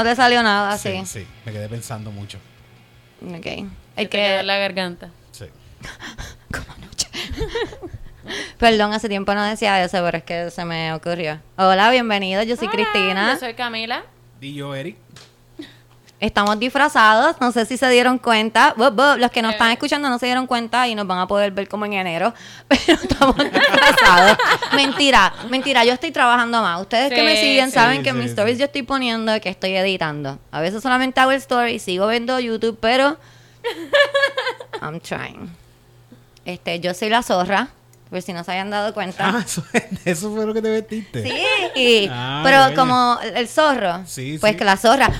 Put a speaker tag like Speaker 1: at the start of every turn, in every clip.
Speaker 1: No te salió nada, sí.
Speaker 2: Sí, sí, me quedé pensando mucho.
Speaker 1: Ok.
Speaker 3: Te quedó
Speaker 1: que...
Speaker 3: en la garganta.
Speaker 2: Sí.
Speaker 1: Como anoche. Perdón, hace tiempo no decía eso, pero es que se me ocurrió. Hola, bienvenidos, yo soy
Speaker 3: Hola,
Speaker 1: Cristina.
Speaker 3: Yo soy Camila.
Speaker 2: Y yo, Eric.
Speaker 1: Estamos disfrazados, no sé si se dieron cuenta. Bup, bup, Los que nos están escuchando no se dieron cuenta y nos van a poder ver como en enero, pero estamos disfrazados. mentira, mentira, yo estoy trabajando más. Ustedes que me siguen
Speaker 3: sí.
Speaker 1: saben
Speaker 2: Sí,
Speaker 1: que en
Speaker 2: sí,
Speaker 1: mis
Speaker 2: sí.
Speaker 1: stories yo estoy poniendo que estoy editando. A veces solamente hago el story, sigo viendo YouTube, pero I'm trying. Este, yo soy la zorra, por si no se habían dado cuenta.
Speaker 2: Ah, eso, eso fue lo que te vestiste.
Speaker 1: Sí, y-
Speaker 2: Ah,
Speaker 1: pero
Speaker 2: bueno.
Speaker 1: como el zorro,
Speaker 2: Sí,
Speaker 1: pues
Speaker 2: sí.
Speaker 1: que la zorra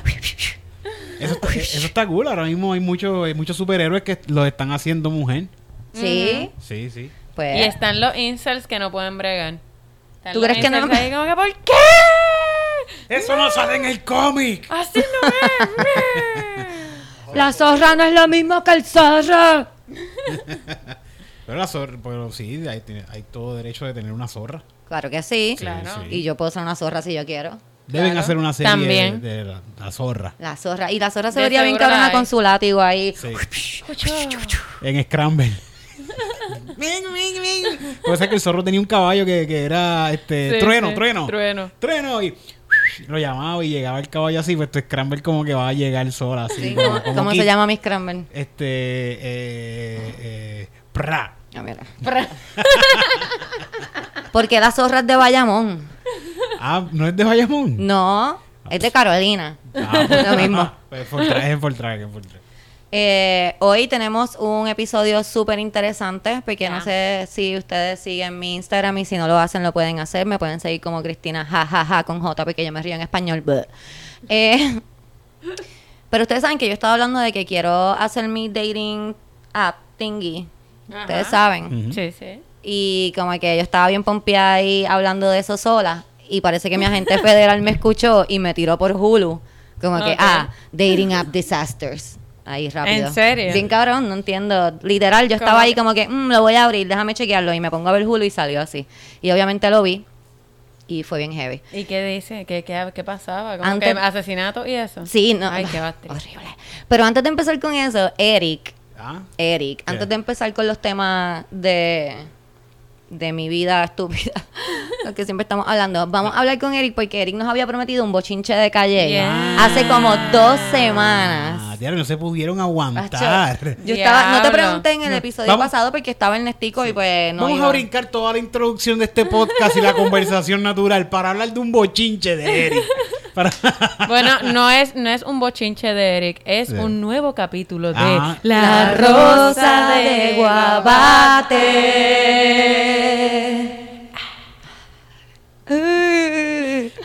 Speaker 2: Eso está, eso está cool. Ahora mismo hay muchos hay muchos superhéroes que los están haciendo mujer.
Speaker 1: Sí,
Speaker 2: Sí, sí.
Speaker 1: pues
Speaker 3: Y están los incels que no pueden bregar. Están
Speaker 1: ¿Tú
Speaker 3: los
Speaker 1: crees que no
Speaker 3: ahí como que, ¿por qué?
Speaker 2: Eso no sale en el cómic.
Speaker 3: Así no es.
Speaker 1: la zorra no es lo mismo que el zorro.
Speaker 2: Pero la zorra, pero sí, hay, hay todo derecho de tener una zorra.
Speaker 1: Claro que sí.
Speaker 2: Sí,
Speaker 3: Claro.
Speaker 2: sí.
Speaker 1: Y yo puedo ser una zorra si yo quiero.
Speaker 2: Deben
Speaker 3: Claro.
Speaker 2: hacer una serie
Speaker 3: También.
Speaker 2: de, de la, la zorra
Speaker 1: La zorra. Y la zorra se
Speaker 3: De
Speaker 1: vería bien cabrona
Speaker 3: hay.
Speaker 1: con su látigo ahí.
Speaker 2: Sí. En Scramble. Puede ser que el zorro tenía un caballo que, que era este
Speaker 3: Sí,
Speaker 2: trueno,
Speaker 3: sí.
Speaker 2: trueno.
Speaker 3: Trueno.
Speaker 2: Trueno y lo llamaba y llegaba el caballo así, pues tu Scramble como que va a llegar sola así.
Speaker 1: Sí,
Speaker 2: como-
Speaker 1: ¿Cómo,
Speaker 2: como
Speaker 1: cómo se llama Miss Cranber?
Speaker 2: Este eh, eh, pra.
Speaker 1: Ah, mira. Porque la zorra es de Bayamón.
Speaker 2: Ah, ¿no es de Bayamón?
Speaker 1: No, es de Carolina.
Speaker 2: Ah, pues,
Speaker 1: Lo mismo.
Speaker 2: Pues por track, es por track, es.
Speaker 1: Eh, hoy tenemos un episodio súper interesante porque no sé si ustedes siguen mi Instagram y si no lo hacen lo pueden hacer. Me pueden seguir como Cristina jajaja con J porque yo me río en español. Eh, pero ustedes saben que yo estaba hablando de que quiero hacer mi dating app thingy. Ustedes saben.
Speaker 3: Sí, sí.
Speaker 1: Y como que yo estaba bien pompeada ahí hablando de eso sola. Y parece que mi agente federal me escuchó y me tiró por Hulu. Como que, ah, Dating App Disasters. Ahí rápido.
Speaker 3: ¿En serio?
Speaker 1: Bien cabrón, no entiendo. Literal, yo estaba
Speaker 3: ¿Cómo
Speaker 1: ahí como que, "Mm, lo voy a abrir, déjame chequearlo. Y me pongo a ver Hulu y salió así. Y obviamente lo vi. Y fue bien heavy.
Speaker 3: ¿Y qué dice? ¿Qué, qué, qué pasaba? ¿Como
Speaker 1: Antes-
Speaker 3: que asesinato y eso?
Speaker 1: Sí, no.
Speaker 3: Ay, qué bastante.
Speaker 1: Horrible. Pero antes de empezar con eso, Eric,
Speaker 2: Ah,
Speaker 1: Eric,
Speaker 2: ¿Qué?
Speaker 1: antes de empezar con los temas de, de mi vida estúpida, lo que siempre estamos hablando, vamos a hablar con Eric porque Eric nos había prometido un bochinche de calle
Speaker 3: Yeah.
Speaker 1: hace como dos
Speaker 2: Ah,
Speaker 1: semanas.
Speaker 2: diablo, no se pudieron aguantar.
Speaker 1: Yo estaba, no te pregunté en el episodio
Speaker 2: Vamos-
Speaker 1: pasado porque estaba en Nestico y pues no
Speaker 2: Vamos
Speaker 1: iba.
Speaker 2: a brincar toda la introducción de este podcast y la conversación natural para hablar de un bochinche de Eric. Para-
Speaker 3: Bueno, no es, no es un bochinche de Eric, es
Speaker 2: Sí.
Speaker 3: un nuevo capítulo de
Speaker 2: Ah.
Speaker 1: La rosa de guabate.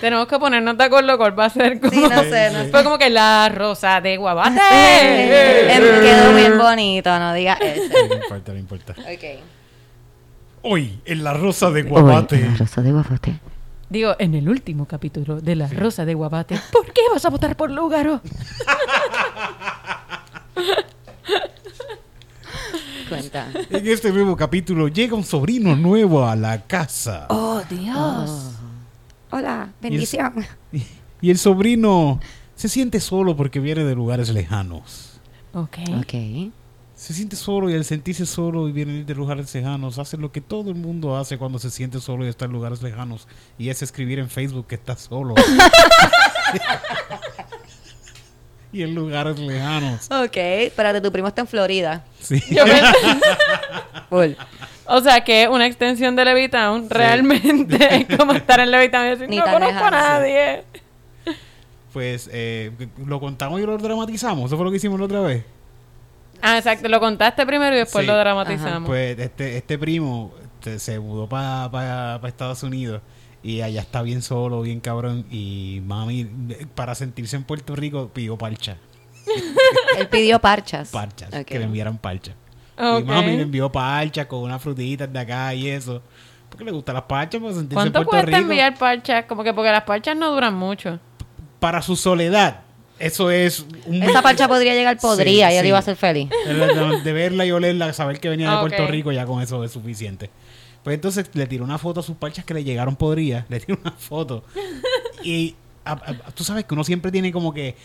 Speaker 3: Tenemos que ponernos de acuerdo cuál va a ser como...
Speaker 1: Sí, no sé, no sé.
Speaker 3: Fue como que la rosa de guabate.
Speaker 1: Eh, quedó bien bonito, no digas eso.
Speaker 2: no importa, no importa.
Speaker 1: Ok.
Speaker 2: Hoy, en la rosa de Guabate.
Speaker 1: rosa de guabate.
Speaker 3: Digo, en el último capítulo de la rosa de guabate, ¿por qué vas a votar por Lúgaro?
Speaker 1: Cuenta.
Speaker 2: En este nuevo capítulo llega un sobrino nuevo a la casa.
Speaker 3: Oh, Dios.
Speaker 1: Hola, bendición.
Speaker 2: Y el sobrino se siente solo porque viene de lugares lejanos.
Speaker 3: Ok.
Speaker 1: Ok.
Speaker 2: Se siente solo y al sentirse solo y viene de lugares lejanos, hace lo que todo el mundo hace cuando se siente solo y está en lugares lejanos. Y es escribir en Facebook que está solo. y en lugares lejanos.
Speaker 1: Ok, espérate, tu primo está en Florida.
Speaker 2: Sí.
Speaker 3: Yo pensé-
Speaker 1: Full.
Speaker 3: o sea, que es una extensión de Levitown, realmente. Es como estar en Levitown y decir,
Speaker 1: Ni
Speaker 3: no conozco a nadie.
Speaker 2: Pues eh, lo contamos y lo dramatizamos. Eso fue lo que hicimos la otra vez.
Speaker 3: Ah, exacto. Lo contaste primero y después
Speaker 2: Sí.
Speaker 3: lo dramatizamos.
Speaker 2: Pues este, este primo este, se mudó para Estados Unidos y allá está bien solo, bien cabrón. Y mami, para sentirse en Puerto Rico, pidió parcha.
Speaker 1: Él pidió parchas.
Speaker 2: Parchas, que le enviaran parcha.
Speaker 3: Ok.
Speaker 2: Y mami le envió parcha con unas frutitas de acá y eso. Porque le gustan las parchas para sentirse en
Speaker 3: ¿Cuánto
Speaker 2: Puerto
Speaker 3: cuesta
Speaker 2: Rico.
Speaker 3: enviar parchas? Como que porque las parchas no duran mucho.
Speaker 2: Para su soledad, eso es un...
Speaker 1: Esa parcha podría llegar, podría,
Speaker 2: Sí,
Speaker 1: y él
Speaker 2: sí.
Speaker 1: iba a ser feliz.
Speaker 2: De, verla y olerla, saber que venía de Puerto. Rico, ya con eso es suficiente. Pues entonces le tiró una foto a sus parchas que le llegaron podridas. Le tiró una foto. Y a- a- tú sabes que uno siempre tiene como que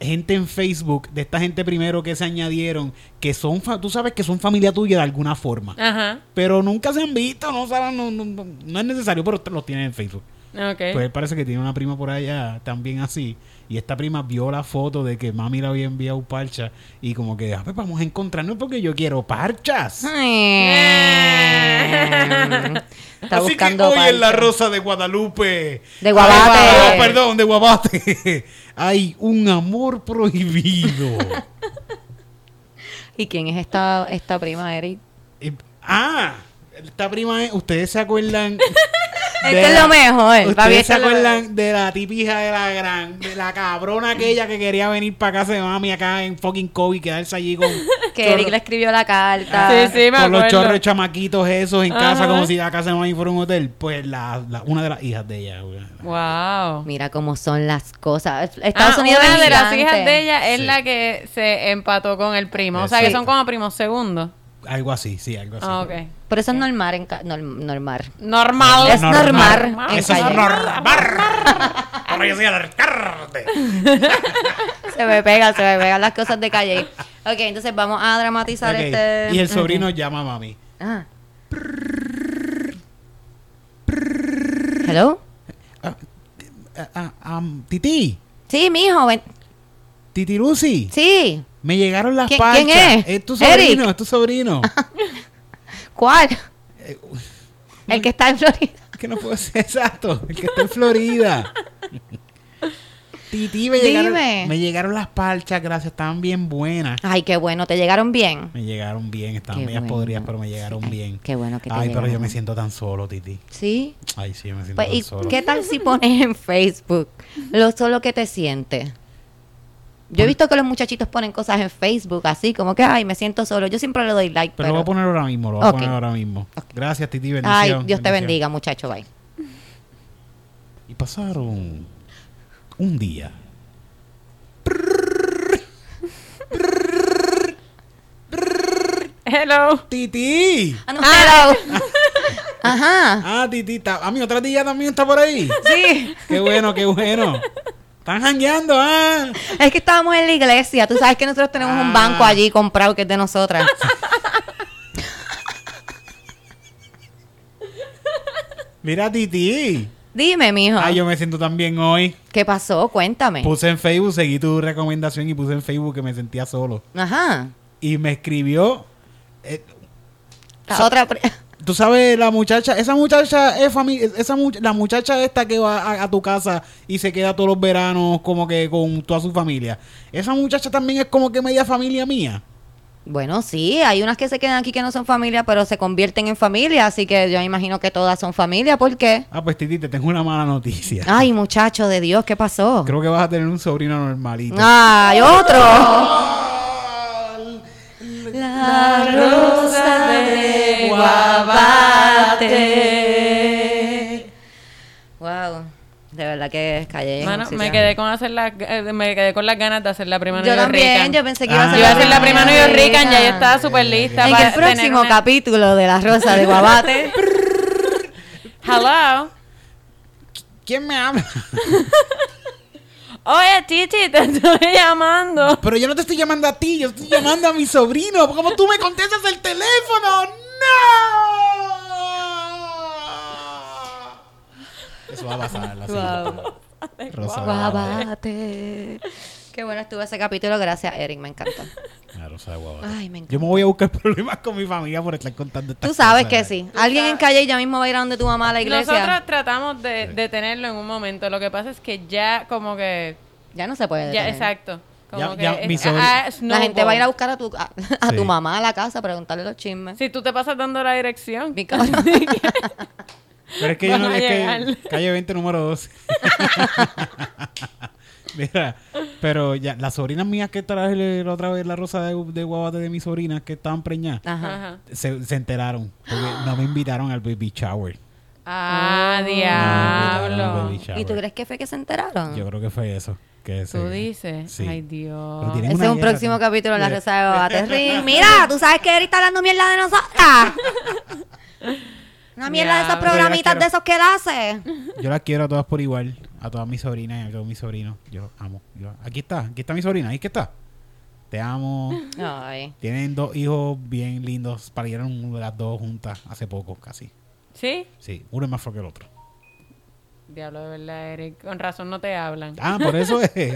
Speaker 2: gente en Facebook, de esta gente primero que se añadieron, que son, fa- tú sabes que son familia tuya de alguna forma.
Speaker 3: Ajá.
Speaker 2: Pero nunca se han visto, no saben, no, no, no- no es necesario, pero los tienen en Facebook.
Speaker 3: Ok.
Speaker 2: Pues él parece que tiene una prima por allá también así. Y esta prima vio la foto de que mami le había enviado parcha. Y como que, ah, pues vamos a encontrarnos porque yo quiero parchas.
Speaker 1: Está
Speaker 2: así que hoy en la. Rosa de Guadalupe.
Speaker 1: De Guabate.
Speaker 2: Ah, no, perdón, de Guabate. Hay un amor prohibido.
Speaker 1: ¿Y quién es esta, esta prima, Eric?
Speaker 2: Eh, ah, esta prima es, ustedes se acuerdan.
Speaker 1: Esto es lo mejor.
Speaker 2: Ustedes se acuerdan de la tipija de la gran, de la cabrona aquella que quería venir para casa de mami acá en fucking COVID, quedarse allí con.
Speaker 1: Que Eric le escribió la carta.
Speaker 3: Sí, sí, me
Speaker 2: con los chorros chamaquitos esos en casa
Speaker 3: Ajá.
Speaker 2: como si la casa de mami fuera un hotel. Pues la, la- una de las hijas de ella. güey.
Speaker 3: Wow.
Speaker 1: Mira cómo son las cosas. Estados
Speaker 3: Ah,
Speaker 1: Unidos
Speaker 3: una
Speaker 1: es
Speaker 3: de las
Speaker 1: gigante.
Speaker 3: hijas de ella es
Speaker 2: Sí.
Speaker 3: la que se empató con el primo. O sea, que son como primos segundos.
Speaker 2: Algo así, sí, algo así.
Speaker 3: Ah, ok.
Speaker 1: Pero eso es normal en ca- norm- normal.
Speaker 3: Normal.
Speaker 1: Es normal en
Speaker 2: Eso es normal. Ahora yo soy alcalde.
Speaker 1: Se me pegan, se me pegan las cosas de calle. Ok, entonces vamos a dramatizar este.
Speaker 2: Y el sobrino llama a mami.
Speaker 1: Ah. Hello.
Speaker 2: Ah, ah, ah, titi,
Speaker 1: Sí, mijo, ven.
Speaker 2: Titi Lucy.
Speaker 1: Sí.
Speaker 2: Me llegaron las
Speaker 1: ¿Quién-
Speaker 2: parchas.
Speaker 1: quién es?
Speaker 2: Es tu sobrino,
Speaker 1: Eric.
Speaker 2: es tu sobrino.
Speaker 1: ¿Cuál?
Speaker 2: Eh,
Speaker 1: El que está en Florida.
Speaker 2: que no puedo ser exacto. El que está en Florida. Titi, me llegaron,
Speaker 1: Dime.
Speaker 2: me llegaron las parchas, gracias, estaban bien buenas.
Speaker 1: Ay, qué bueno, te llegaron bien.
Speaker 2: Me llegaron bien, estaban
Speaker 1: Qué
Speaker 2: medias
Speaker 1: bueno.
Speaker 2: podridas, pero me llegaron
Speaker 1: Ay,
Speaker 2: bien.
Speaker 1: qué bueno que te
Speaker 2: Ay, pero yo me siento tan solo, Titi.
Speaker 1: Sí.
Speaker 2: Ay, sí, me siento
Speaker 1: Pues,
Speaker 2: tan
Speaker 1: ¿y
Speaker 2: solo.
Speaker 1: qué tal si pones en Facebook lo solo que te sientes? Yo he visto que los muchachitos ponen cosas en Facebook así, como que, ay, me siento solo. Yo siempre le doy like,
Speaker 2: Pero lo
Speaker 1: pero...
Speaker 2: voy a poner ahora mismo, lo voy a poner ahora mismo. Gracias, Titi,
Speaker 1: Ay,
Speaker 2: bendición.
Speaker 1: Dios te bendiga, muchacho, bye.
Speaker 2: Y pasaron un día.
Speaker 3: Hello.
Speaker 2: Titi.
Speaker 1: Ah, no, hello. Ajá.
Speaker 2: Ah, Titi, está, a mi otra tía también está por ahí.
Speaker 1: Sí.
Speaker 2: Qué bueno, qué bueno. Están jangueando, ah.
Speaker 1: Es que estábamos en la iglesia. Tú sabes que nosotros tenemos un
Speaker 2: Ah.
Speaker 1: banco allí comprado que es de nosotras.
Speaker 2: Mira, Titi.
Speaker 1: Dime, mijo.
Speaker 2: Ah, yo me siento tan bien hoy.
Speaker 1: ¿Qué pasó? Cuéntame.
Speaker 2: Puse en Facebook, seguí tu recomendación y puse en Facebook que me sentía solo.
Speaker 1: Ajá.
Speaker 2: Y me escribió. eh,
Speaker 1: La otra...
Speaker 2: Tú sabes, la muchacha, esa muchacha es familia, esa much- la muchacha esta que va a, a tu casa y se queda todos los veranos como que con toda su familia. Esa muchacha también es como que media familia mía.
Speaker 1: Bueno, sí, hay unas que se quedan aquí que no son familia, pero se convierten en familia, así que yo me imagino que todas son familia. ¿Por qué?
Speaker 2: Ah, pues Titi, te tengo una mala noticia.
Speaker 1: Ay, muchacho de Dios, ¿qué pasó?
Speaker 2: Creo que vas a tener un sobrino normalito.
Speaker 1: Ay, otro. La rosa de Guabate. Wow, de verdad que callé. en
Speaker 3: Mano,
Speaker 1: un
Speaker 3: me quedé con hacer la, eh, me quedé con las ganas de hacer la prima
Speaker 1: Yo
Speaker 3: New
Speaker 1: también,
Speaker 3: Rican.
Speaker 1: yo pensé que iba a
Speaker 2: Ah.
Speaker 1: ser
Speaker 3: Yo iba a hacer la
Speaker 1: prima New
Speaker 3: Rican, ya yo estaba súper lista
Speaker 1: En
Speaker 3: para
Speaker 1: el próximo
Speaker 3: una-
Speaker 1: capítulo de La Rosa de Guabate.
Speaker 3: Hello.
Speaker 2: ¿Quién me habla?
Speaker 3: Oye, Titi, te estoy llamando.
Speaker 2: Pero yo no te estoy llamando a ti, yo estoy llamando a mi sobrino. ¿Cómo tú me contestas el teléfono? ¡No! Eso va a pasar. La
Speaker 1: Wow.
Speaker 2: Guabate.
Speaker 1: Qué bueno estuvo ese capítulo, gracias Eric, me encanta.
Speaker 2: La Rosa de Guabate.
Speaker 1: Ay, me encanta.
Speaker 2: Yo me voy a buscar problemas con mi familia por estar contando estas
Speaker 1: Tú sabes
Speaker 2: cosas.
Speaker 1: que sí. Alguien en calle ya mismo va a ir a donde tu mamá a la iglesia.
Speaker 3: Nosotros tratamos de, de tenerlo en un momento. Lo que pasa es que ya como que...
Speaker 1: Ya no se puede.
Speaker 3: Ya,
Speaker 1: detener.
Speaker 3: exacto. Como
Speaker 2: Ya-
Speaker 3: que
Speaker 2: ya
Speaker 3: es-
Speaker 2: mi sobri-
Speaker 3: ah,
Speaker 1: La gente va a ir a buscar a tu, a, a
Speaker 2: Sí.
Speaker 1: tu mamá a la casa a preguntarle los chismes.
Speaker 3: Si tú te pasas dando la dirección.
Speaker 2: Pero es que yo no es que calle 20 número 12. Mira, pero ya las sobrinas mías que traje la otra vez la rosa de, de guabate de mis sobrinas que estaban preñadas
Speaker 1: Ajá.
Speaker 2: Se, se enteraron porque no me invitaron al baby shower.
Speaker 3: Ah,
Speaker 2: No,
Speaker 3: diablo.
Speaker 2: baby shower.
Speaker 1: ¿Y tú crees que fue que se enteraron?
Speaker 2: Yo creo que fue eso. Que
Speaker 3: Tú dices.
Speaker 2: Sí.
Speaker 3: Ay, Dios.
Speaker 1: Ese es un próximo capítulo de la. Rosa de Guabate. Rin, Mira, tú sabes que Eric está hablando mierda de nosotras. Una mierda de esos programitas de esos que él hace.
Speaker 2: Yo las quiero a todas por igual. a todas mis sobrinas y a todos mis sobrinos. Yo amo. Yo, aquí está, aquí está mi sobrina, ahí que está. Te amo.
Speaker 1: Ay.
Speaker 2: Tienen dos hijos bien lindos. Parieron las dos juntas hace poco, casi.
Speaker 3: ¿Sí?
Speaker 2: Sí, uno es más feo que el otro.
Speaker 3: Diablo, de verdad, Eric. Con razón no te hablan.
Speaker 2: Ah, por eso es.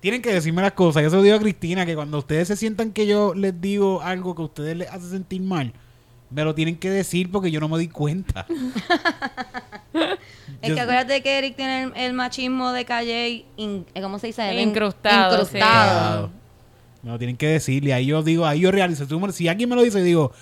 Speaker 2: Tienen que decirme las cosas. Yo se lo digo a Cristina que cuando ustedes se sientan que yo les digo algo que a ustedes les hace sentir mal, me lo tienen que decir porque yo no me di cuenta.
Speaker 1: Es
Speaker 2: Yo-
Speaker 1: que acuérdate que Eric tiene el, el machismo de calle, in- eh, ¿cómo se dice?
Speaker 3: Incrustado,
Speaker 1: Incrustado.
Speaker 2: Me lo tienen que decir. Y ahí yo digo, ahí yo realizo. Si alguien me lo dice, digo,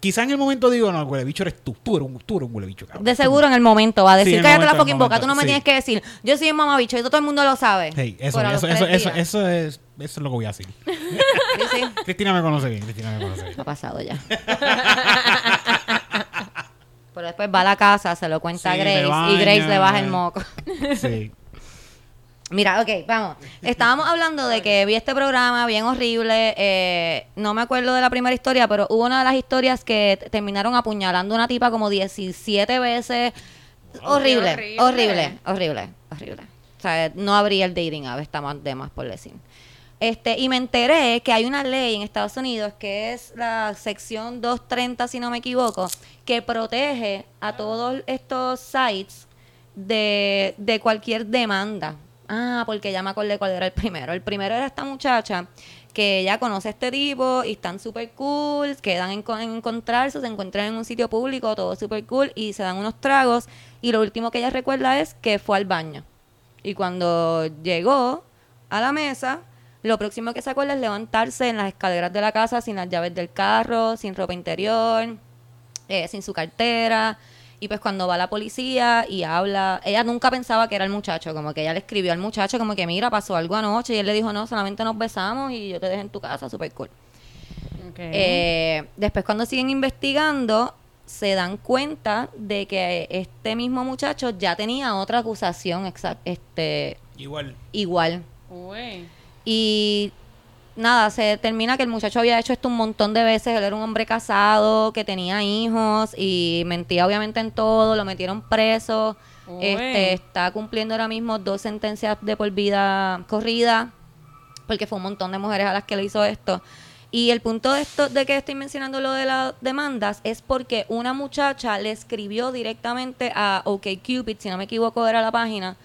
Speaker 2: quizá en el momento digo, no, el huele bicho eres tú. Tú eres un, tú eres un huele bicho, cabrón.
Speaker 1: De seguro en el momento va a decir,
Speaker 2: Sí, en el
Speaker 1: cállate la
Speaker 2: momento, en el
Speaker 1: fucking boca, tú no me
Speaker 2: momento,
Speaker 1: tienes que decir, yo soy un mamabicho y todo el mundo lo sabe.
Speaker 2: Hey, eso,
Speaker 1: Pero a los
Speaker 2: eso, eso,
Speaker 1: tres
Speaker 2: eso,
Speaker 1: días.
Speaker 2: eso es, eso es lo que voy a decir.
Speaker 1: Sí, sí,
Speaker 2: Cristina me conoce bien. Cristina me conoce bien.
Speaker 1: ha pasado ya. Pero después va a la casa, se lo cuenta
Speaker 2: Sí,
Speaker 1: a
Speaker 2: le
Speaker 1: Grace y
Speaker 2: baña.
Speaker 1: Grace le baja el moco.
Speaker 2: Sí.
Speaker 1: Mira, ok, vamos. Estábamos hablando de que vi este programa bien horrible. eh, no me acuerdo de la primera historia, pero hubo una de las historias que terminaron apuñalando a una tipa como 17 veces. horrible,
Speaker 3: horrible.
Speaker 1: horrible, horrible, horrible. O sea, no habría el dating app, está más de más por decir. Este, y me enteré que hay una ley en Estados Unidos que es la sección 230, si no me equivoco, que protege a todos estos sites de, de cualquier demanda. Ah, porque ya me acordé cuál era el primero. El primero era esta muchacha que ella conoce a este tipo y están súper cool, quedan en, en encontrarse, se encuentran en un sitio público, todo súper cool y se dan unos tragos y lo último que ella recuerda es que fue al baño. Y cuando llegó a la mesa, lo próximo que se acuerda es levantarse en las escaleras de la casa sin las llaves del carro, sin ropa interior, eh, sin su cartera. Y pues cuando va la policía y habla, ella nunca pensaba que era el muchacho, como que ella le escribió al muchacho como que mira, pasó algo anoche y él le dijo, no, solamente nos besamos y yo te dejé en tu casa, súper cool. Eh, después cuando siguen investigando, se dan cuenta de que este mismo muchacho ya tenía otra acusación exact este,
Speaker 2: Igual.
Speaker 1: igual.
Speaker 3: Uy.
Speaker 1: Y nada, se determina que el muchacho había hecho esto un montón de veces. Él era un hombre casado, que tenía hijos y mentía obviamente en todo. Lo metieron preso. Este, está cumpliendo ahora mismo dos sentencias de por vida corrida. Porque fue un montón de mujeres a las que le hizo esto. Y el punto de esto, de que estoy mencionando lo de las demandas, es porque una muchacha le escribió directamente a OkCupid, si no me equivoco era la página,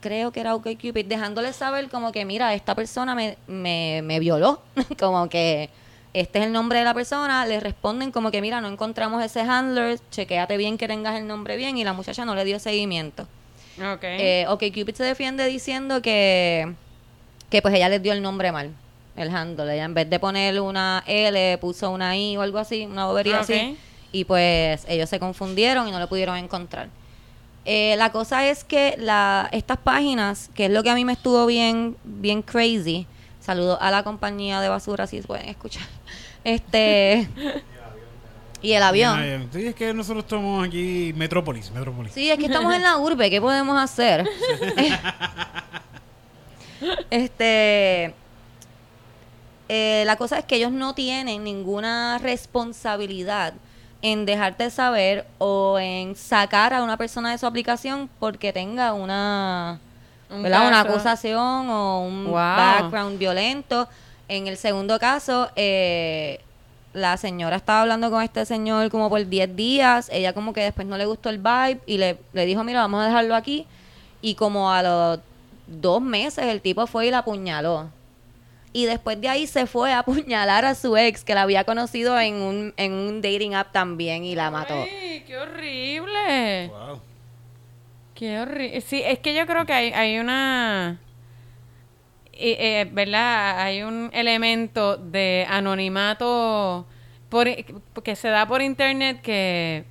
Speaker 1: creo que era OkCupid, dejándole saber como que, mira, esta persona me, me, me violó, como que este es el nombre de la persona, le responden como que, mira, no encontramos ese handler, chequéate bien que tengas el nombre bien, y la muchacha no le dio seguimiento.
Speaker 3: Ok.
Speaker 1: Eh, OkCupid se defiende diciendo que, que pues ella les dio el nombre mal, el handle, ella en vez de poner una L puso una I o algo así, una bobería
Speaker 3: Ok.
Speaker 1: así, y pues ellos se confundieron y no lo pudieron encontrar. Eh, la cosa es que la, estas páginas, que es lo que a mí me estuvo bien, bien crazy, saludo a la compañía de basura si pueden escuchar, este y el avión.
Speaker 2: Sí, es que nosotros estamos aquí, Metrópolis, Metrópolis.
Speaker 1: Sí, es que estamos en la urbe, ¿qué podemos hacer? este, eh, la cosa es que ellos no tienen ninguna responsabilidad en dejarte saber o en sacar a una persona de su aplicación porque tenga una, una acusación o un
Speaker 3: Wow.
Speaker 1: background violento. En el segundo caso, eh, la señora estaba hablando con este señor como por 10 días. Ella como que después no le gustó el vibe y le, le dijo, mira, vamos a dejarlo aquí. Y como a los dos meses el tipo fue y la apuñaló. Y después de ahí se fue a apuñalar a su ex, que la había conocido en un, en un dating app también y la mató.
Speaker 3: Ay, qué horrible.
Speaker 2: Wow.
Speaker 3: Qué horrible. Sí, es que yo creo que hay, hay una... eh, eh, ¿Verdad? Hay un elemento de anonimato por, que se da por internet que...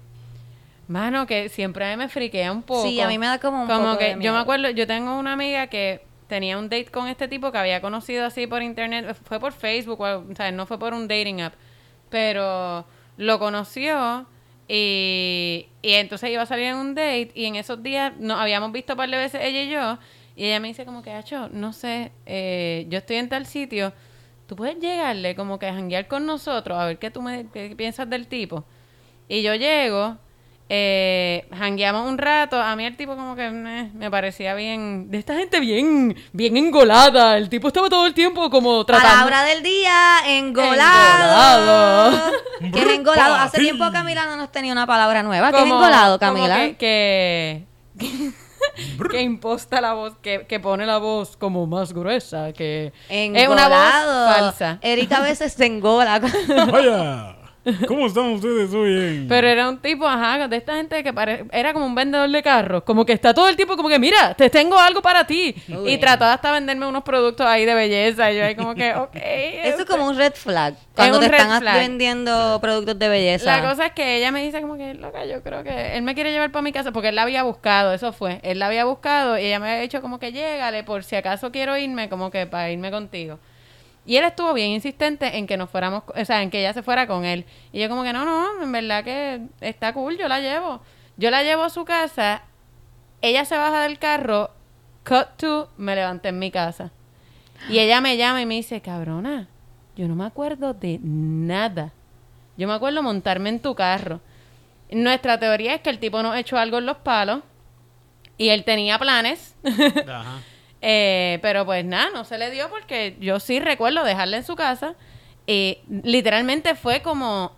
Speaker 3: Mano, que siempre a mí me friquea un poco.
Speaker 1: Sí, a mí me da como un
Speaker 3: Como
Speaker 1: poco
Speaker 3: que
Speaker 1: de
Speaker 3: yo me acuerdo, yo tengo una amiga que tenía un date con este tipo que había conocido así por internet, fue por Facebook, o, sea, no fue por un dating app, pero lo conoció y, y entonces iba a salir un date y en esos días nos habíamos visto un par de veces ella y yo y ella me dice como que, Hacho, no sé, eh, yo estoy en tal sitio, tú puedes llegarle como que a janguear con nosotros a ver qué tú me qué piensas del tipo. Y yo llego Eh, jangueamos un rato. A mí el tipo como que me parecía bien... De esta gente bien, bien engolada. El tipo estaba todo el tiempo como tratando...
Speaker 1: Palabra del día, engolado.
Speaker 3: Engolado.
Speaker 1: ¿Qué es engolado? Hace tiempo Camila no nos tenía una palabra nueva. ¿Qué es
Speaker 3: Como-
Speaker 1: engolado,
Speaker 3: como
Speaker 1: Camila?
Speaker 3: que, que, que imposta la voz, que, que pone la voz como más gruesa, que es una voz falsa.
Speaker 1: Erika a veces se engola.
Speaker 2: Vaya, ¿cómo están ustedes hoy? en-
Speaker 3: Pero era un tipo, ajá, de esta gente que pare- era como un vendedor de carros, como que está todo el tiempo como que, mira, te tengo algo para ti.
Speaker 1: Muy
Speaker 3: y
Speaker 1: bien.
Speaker 3: trató hasta venderme unos productos ahí de belleza. Y yo ahí como que, ok.
Speaker 1: Eso es como un red flag. Cuando
Speaker 3: un
Speaker 1: te
Speaker 3: red
Speaker 1: están
Speaker 3: flag.
Speaker 1: vendiendo productos de belleza.
Speaker 3: La cosa es que ella me dice como que, loca, yo creo que él me quiere llevar para mi casa porque él la había buscado, eso fue. Él la había buscado y ella me había dicho como que llégale por si acaso quiero irme, como que para irme contigo. Y él estuvo bien insistente en que nos fuéramos, o sea, en que ella se fuera con él. Y yo como que no, no, en verdad que está cool, yo la llevo. Yo la llevo a su casa, ella se baja del carro, cut to, me levanté en mi casa. Y ella me llama y me dice, cabrona, yo no me acuerdo de nada. Yo me acuerdo montarme en tu carro. Nuestra teoría es que el tipo nos echó algo en los palos y él tenía planes.
Speaker 2: Ajá.
Speaker 3: Eh, pero pues nada, no se le dio porque yo sí recuerdo dejarla en su casa y literalmente fue como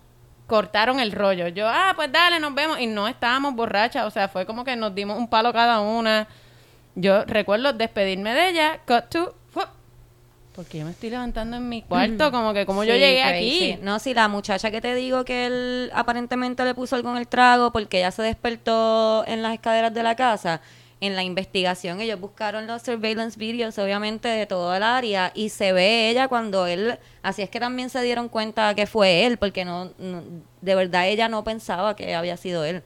Speaker 3: cortaron el rollo. Yo, ah, pues dale, nos vemos. Y no estábamos borrachas, o sea, fue como que nos dimos un palo cada una. Yo recuerdo despedirme de ella, cut to, porque yo me estoy levantando en mi cuarto, como que como yo llegué
Speaker 1: crazy.
Speaker 3: aquí.
Speaker 1: No, si la muchacha que te digo que él aparentemente le puso algo en el trago porque ella se despertó en las escaleras de la casa. En la investigación ellos buscaron los surveillance videos, obviamente, de todo el área y se ve ella cuando él, así es que también se dieron cuenta que fue él, porque no, no- de verdad ella no pensaba que había sido él.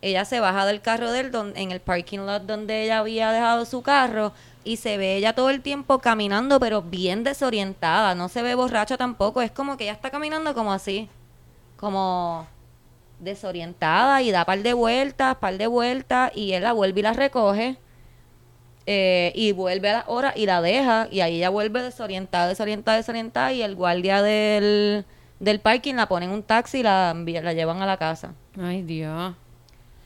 Speaker 1: Ella se baja del carro de él don- en el parking lot donde ella había dejado su carro y se ve ella todo el tiempo caminando pero bien desorientada, no se ve borracha tampoco, es como que ella está caminando como así, como desorientada y da par de vueltas, par de vueltas y él la vuelve y la recoge eh, y vuelve a la hora y la deja y ahí ella vuelve desorientada, desorientada, desorientada y el guardia del, del parking la pone en un taxi y la, la llevan a la casa.
Speaker 3: Ay, Dios.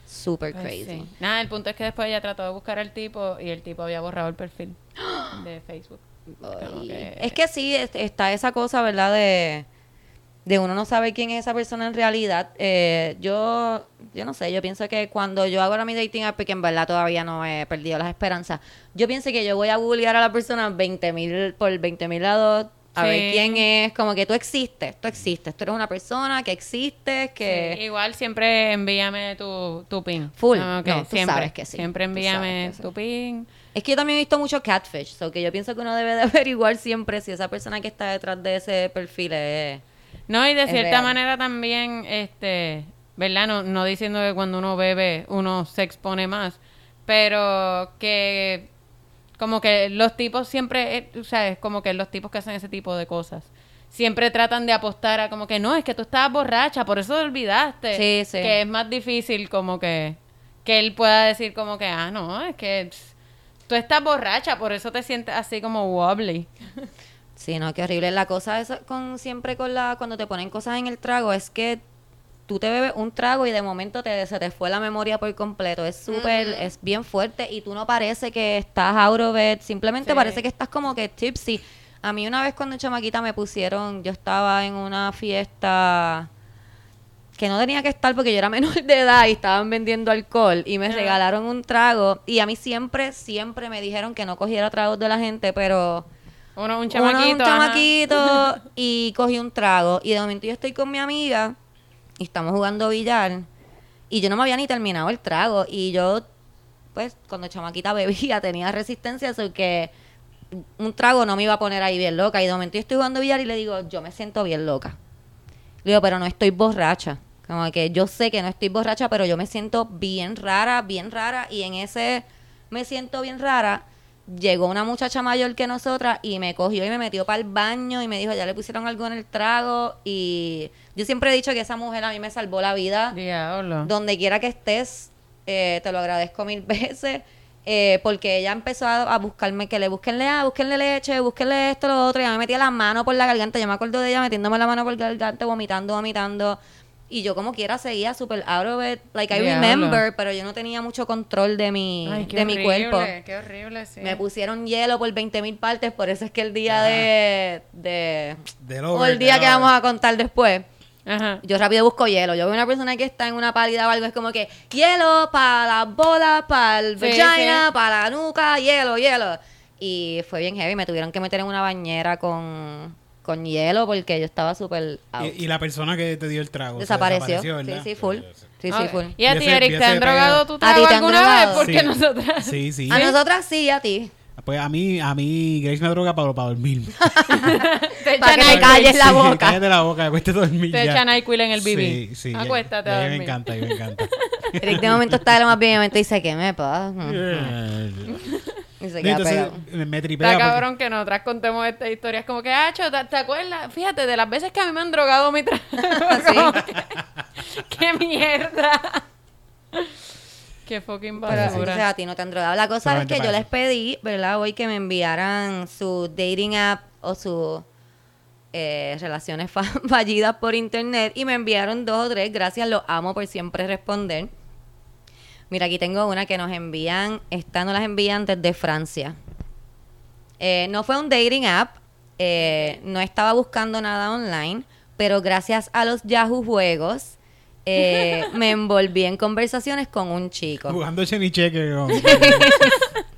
Speaker 1: Super
Speaker 3: Pues
Speaker 1: crazy.
Speaker 3: sí. Nada, el punto es que después ella trató de buscar al tipo y el tipo había borrado el perfil de Facebook. Que-
Speaker 1: Es que sí, es- está esa cosa, ¿verdad? De, de uno no sabe quién es esa persona en realidad. Eh, yo, yo no sé, yo pienso que cuando yo hago ahora mi dating app, que en verdad todavía no he perdido las esperanzas, yo pienso que yo voy a googlear a la persona 20 mil por 20 mil lados a
Speaker 3: Sí.
Speaker 1: ver quién es, como que tú existes, tú existes, tú eres una persona que existes, que...
Speaker 3: Sí, igual siempre envíame tu, tu pin.
Speaker 1: Full.
Speaker 3: Ah, ok,
Speaker 1: No, tú
Speaker 3: siempre,
Speaker 1: sabes que sí.
Speaker 3: Siempre envíame
Speaker 1: sí.
Speaker 3: tu pin.
Speaker 1: Es que yo también he visto mucho catfish, so que yo pienso que uno debe de averiguar siempre si esa persona que está detrás de ese perfil es...
Speaker 3: No, y de cierta
Speaker 1: real.
Speaker 3: manera también, este, ¿verdad? No, no diciendo que cuando uno bebe uno se expone más, pero que como que los tipos siempre, eh, o sea, es como que los tipos que hacen ese tipo de cosas siempre tratan de apostar a como que no, es que tú estabas borracha, por eso te olvidaste.
Speaker 1: Sí, sí.
Speaker 3: Que es más difícil como que que él pueda decir como que, ah, no, es que pss, tú estás borracha, por eso te sientes así como wobbly.
Speaker 1: Sí, no, qué horrible. La cosa es con siempre con la cuando te ponen cosas en el trago es que tú te bebes un trago y de momento te, se te fue la memoria por completo. Es súper, es bien fuerte y tú no parece que estás out of it. Simplemente
Speaker 3: Sí.
Speaker 1: parece que estás como que tipsy. A mí una vez cuando chamaquita me pusieron, yo estaba en una fiesta que no tenía que estar porque yo era menor de edad y estaban vendiendo alcohol y me regalaron un trago y a mí siempre, siempre me dijeron que no cogiera tragos de la gente, pero
Speaker 3: Uno, un
Speaker 1: uno,
Speaker 3: chamaquito.
Speaker 1: un
Speaker 3: ajá.
Speaker 1: chamaquito y cogí un trago. Y de momento yo estoy con mi amiga y estamos jugando billar. Y yo no me había ni terminado el trago. Y yo, pues, cuando chamaquita bebía, tenía resistencia, así que un trago no me iba a poner ahí bien loca. Y de momento yo estoy jugando billar y le digo, yo me siento bien loca. Le digo, pero no estoy borracha. Como que yo sé que no estoy borracha, pero yo me siento bien rara, bien rara. Y en ese me siento bien rara, llegó una muchacha mayor que nosotras y me cogió y me metió para el baño y me dijo, ya le pusieron algo en el trago. Y yo siempre he dicho que esa mujer a mí me salvó la vida.
Speaker 3: Diablo.
Speaker 1: Donde quiera que estés, eh, te lo agradezco mil veces. eh, porque ella empezó a, a buscarme que le busquenle ah, búsquenle leche, búsquenle esto, lo otro. Y a mí me metía la mano por la garganta. Yo me acuerdo de ella metiéndome la mano por la garganta, vomitando, vomitando. Y yo como quiera seguía súper out of it. Like, I
Speaker 3: Diablo.
Speaker 1: remember, pero yo no tenía mucho control de mi,
Speaker 3: Ay, qué
Speaker 1: de mi cuerpo.
Speaker 3: Qué horrible, sí.
Speaker 1: Me pusieron hielo por 20 mil partes, por eso es que el día de... de
Speaker 2: Del
Speaker 1: o el día
Speaker 2: del
Speaker 1: que
Speaker 2: over.
Speaker 1: vamos a contar después.
Speaker 3: Ajá.
Speaker 1: Yo rápido busco hielo. Yo veo una persona que está en una pálida o algo, es como que hielo para las bolas, para el
Speaker 3: Sí,
Speaker 1: vagina,
Speaker 3: sí.
Speaker 1: para la nuca, hielo, hielo. Y fue bien heavy. Me tuvieron que meter en una bañera con, con hielo porque yo estaba súper.
Speaker 2: Y, y la persona que te dio el trago. se
Speaker 1: Desapareció. sí, sí, full. Sí, sí, full.
Speaker 3: ¿Y a ti, Eric, te han drogado tu
Speaker 1: ¿A ti
Speaker 3: trago alguna vez? Porque
Speaker 2: Sí.
Speaker 3: nosotras...
Speaker 2: Sí, sí.
Speaker 1: A nosotras sí, a ti.
Speaker 2: Pues a mí, a mí, Grace me droga para, para dormir.
Speaker 3: Te
Speaker 1: Para que
Speaker 3: NyQuil.
Speaker 1: calles la
Speaker 2: Sí,
Speaker 1: boca.
Speaker 2: Cállate la boca, cueste dormir
Speaker 3: Te echan NyQuil en el BB.
Speaker 2: Sí, sí.
Speaker 3: Acuéstate
Speaker 2: ya
Speaker 3: a
Speaker 2: me
Speaker 3: dormir.
Speaker 2: encanta, me encanta.
Speaker 1: Eric de momento está de lo más bien y dice, ¿qué me pasa? Y se queda
Speaker 2: Entonces
Speaker 1: pegado.
Speaker 2: me, tripea
Speaker 3: Está
Speaker 2: porque-
Speaker 3: cabrón que nosotras contemos esta historia. Es como que, Hacho, ¿te, te acuerdas? Fíjate, de las veces que a mí me han drogado mi. Como que, ¡Qué mierda! ¡Qué fucking
Speaker 1: Pero entonces
Speaker 3: basura!
Speaker 1: a ti no te han drogado. La cosa
Speaker 2: Solamente
Speaker 1: es que yo les pedí, ¿verdad? Hoy que me enviaran su dating app o su eh, relaciones fa- fallidas por internet y me enviaron dos o tres. Gracias, los amo por siempre responder. Mira, aquí tengo una que nos envían. Esta nos las envían desde Francia. Eh, no fue un dating app. eh, no estaba buscando nada online. Pero gracias a los Yahoo Juegos, eh, me envolví en conversaciones con un chico.
Speaker 2: Jugando Chenny Cheque. con-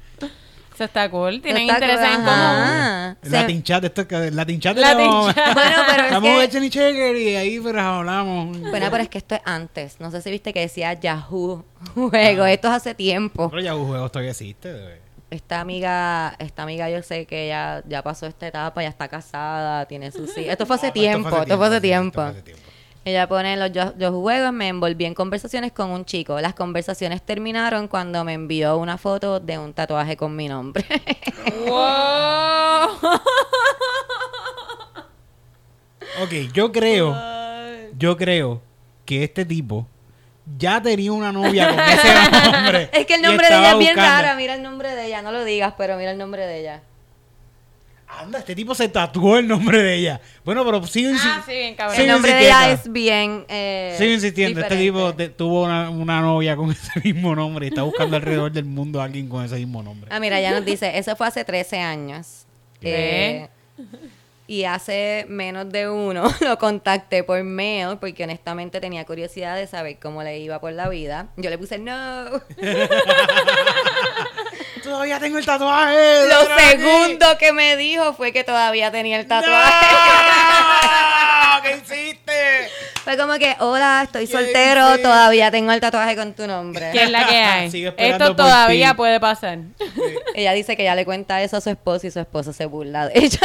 Speaker 3: Eso está cool. Tienen
Speaker 1: Está
Speaker 3: intereses en
Speaker 1: cool,
Speaker 3: común.
Speaker 1: ajá. Se-
Speaker 2: Latin Chat, esto es que- Latin Chat.
Speaker 3: Latin
Speaker 2: tenemos-
Speaker 3: Chat.
Speaker 1: Bueno, pero es
Speaker 2: Estamos
Speaker 1: que-
Speaker 2: Checker y ahí pues hablamos.
Speaker 1: Bueno, pero es que esto es antes. No sé si viste que decía Yahoo Juego.
Speaker 2: Ah.
Speaker 1: Esto es hace tiempo.
Speaker 2: Pero ya juegos todavía existe. bebé.
Speaker 1: Esta amiga, esta amiga yo sé que ya, ya pasó esta etapa, ya está casada, tiene sus hijos. Esto fue hace
Speaker 2: Ah, pues
Speaker 1: tiempo, esto fue hace
Speaker 2: sí,
Speaker 1: tiempo. Ella pone los, yo- los juegos, me envolví en conversaciones con un chico. Las conversaciones terminaron cuando me envió una foto de un tatuaje con mi nombre.
Speaker 3: ¡Wow!
Speaker 2: Ok, yo creo, yo creo que este tipo ya tenía una novia con ese nombre.
Speaker 1: es que el nombre de ella es bien
Speaker 2: buscando.
Speaker 1: raro. Mira el nombre de ella, no lo digas, pero mira el nombre de ella.
Speaker 2: Anda, este tipo se tatuó el nombre de ella. Bueno, pero sigo, insi-
Speaker 3: Ah, sí, bien cabrón.
Speaker 1: el nombre de ella
Speaker 2: insistiendo.
Speaker 1: es bien. Eh,
Speaker 2: Sigo insistiendo, este tipo tuvo una, una novia con ese mismo nombre y está buscando alrededor del mundo a alguien con ese mismo nombre.
Speaker 1: Ah, mira, ya nos dice, eso fue hace 13 años. Eh, y hace menos de uno lo contacté por mail porque honestamente tenía curiosidad de saber cómo le iba por la vida. Yo le puse no.
Speaker 2: Todavía tengo el tatuaje.
Speaker 1: Lo
Speaker 2: aquí.
Speaker 1: segundo que me dijo fue que todavía tenía el tatuaje.
Speaker 2: ¡No! ¿Qué hiciste?
Speaker 1: Fue como que, hola, estoy
Speaker 2: ¿Qué
Speaker 1: soltero,
Speaker 2: hice?
Speaker 1: todavía tengo el tatuaje con tu nombre.
Speaker 3: ¿Qué es la que hay? Esto
Speaker 2: por
Speaker 3: todavía
Speaker 2: ti.
Speaker 3: puede pasar.
Speaker 1: Ella dice que ya le cuenta eso a su esposo y su esposo se burla de ella.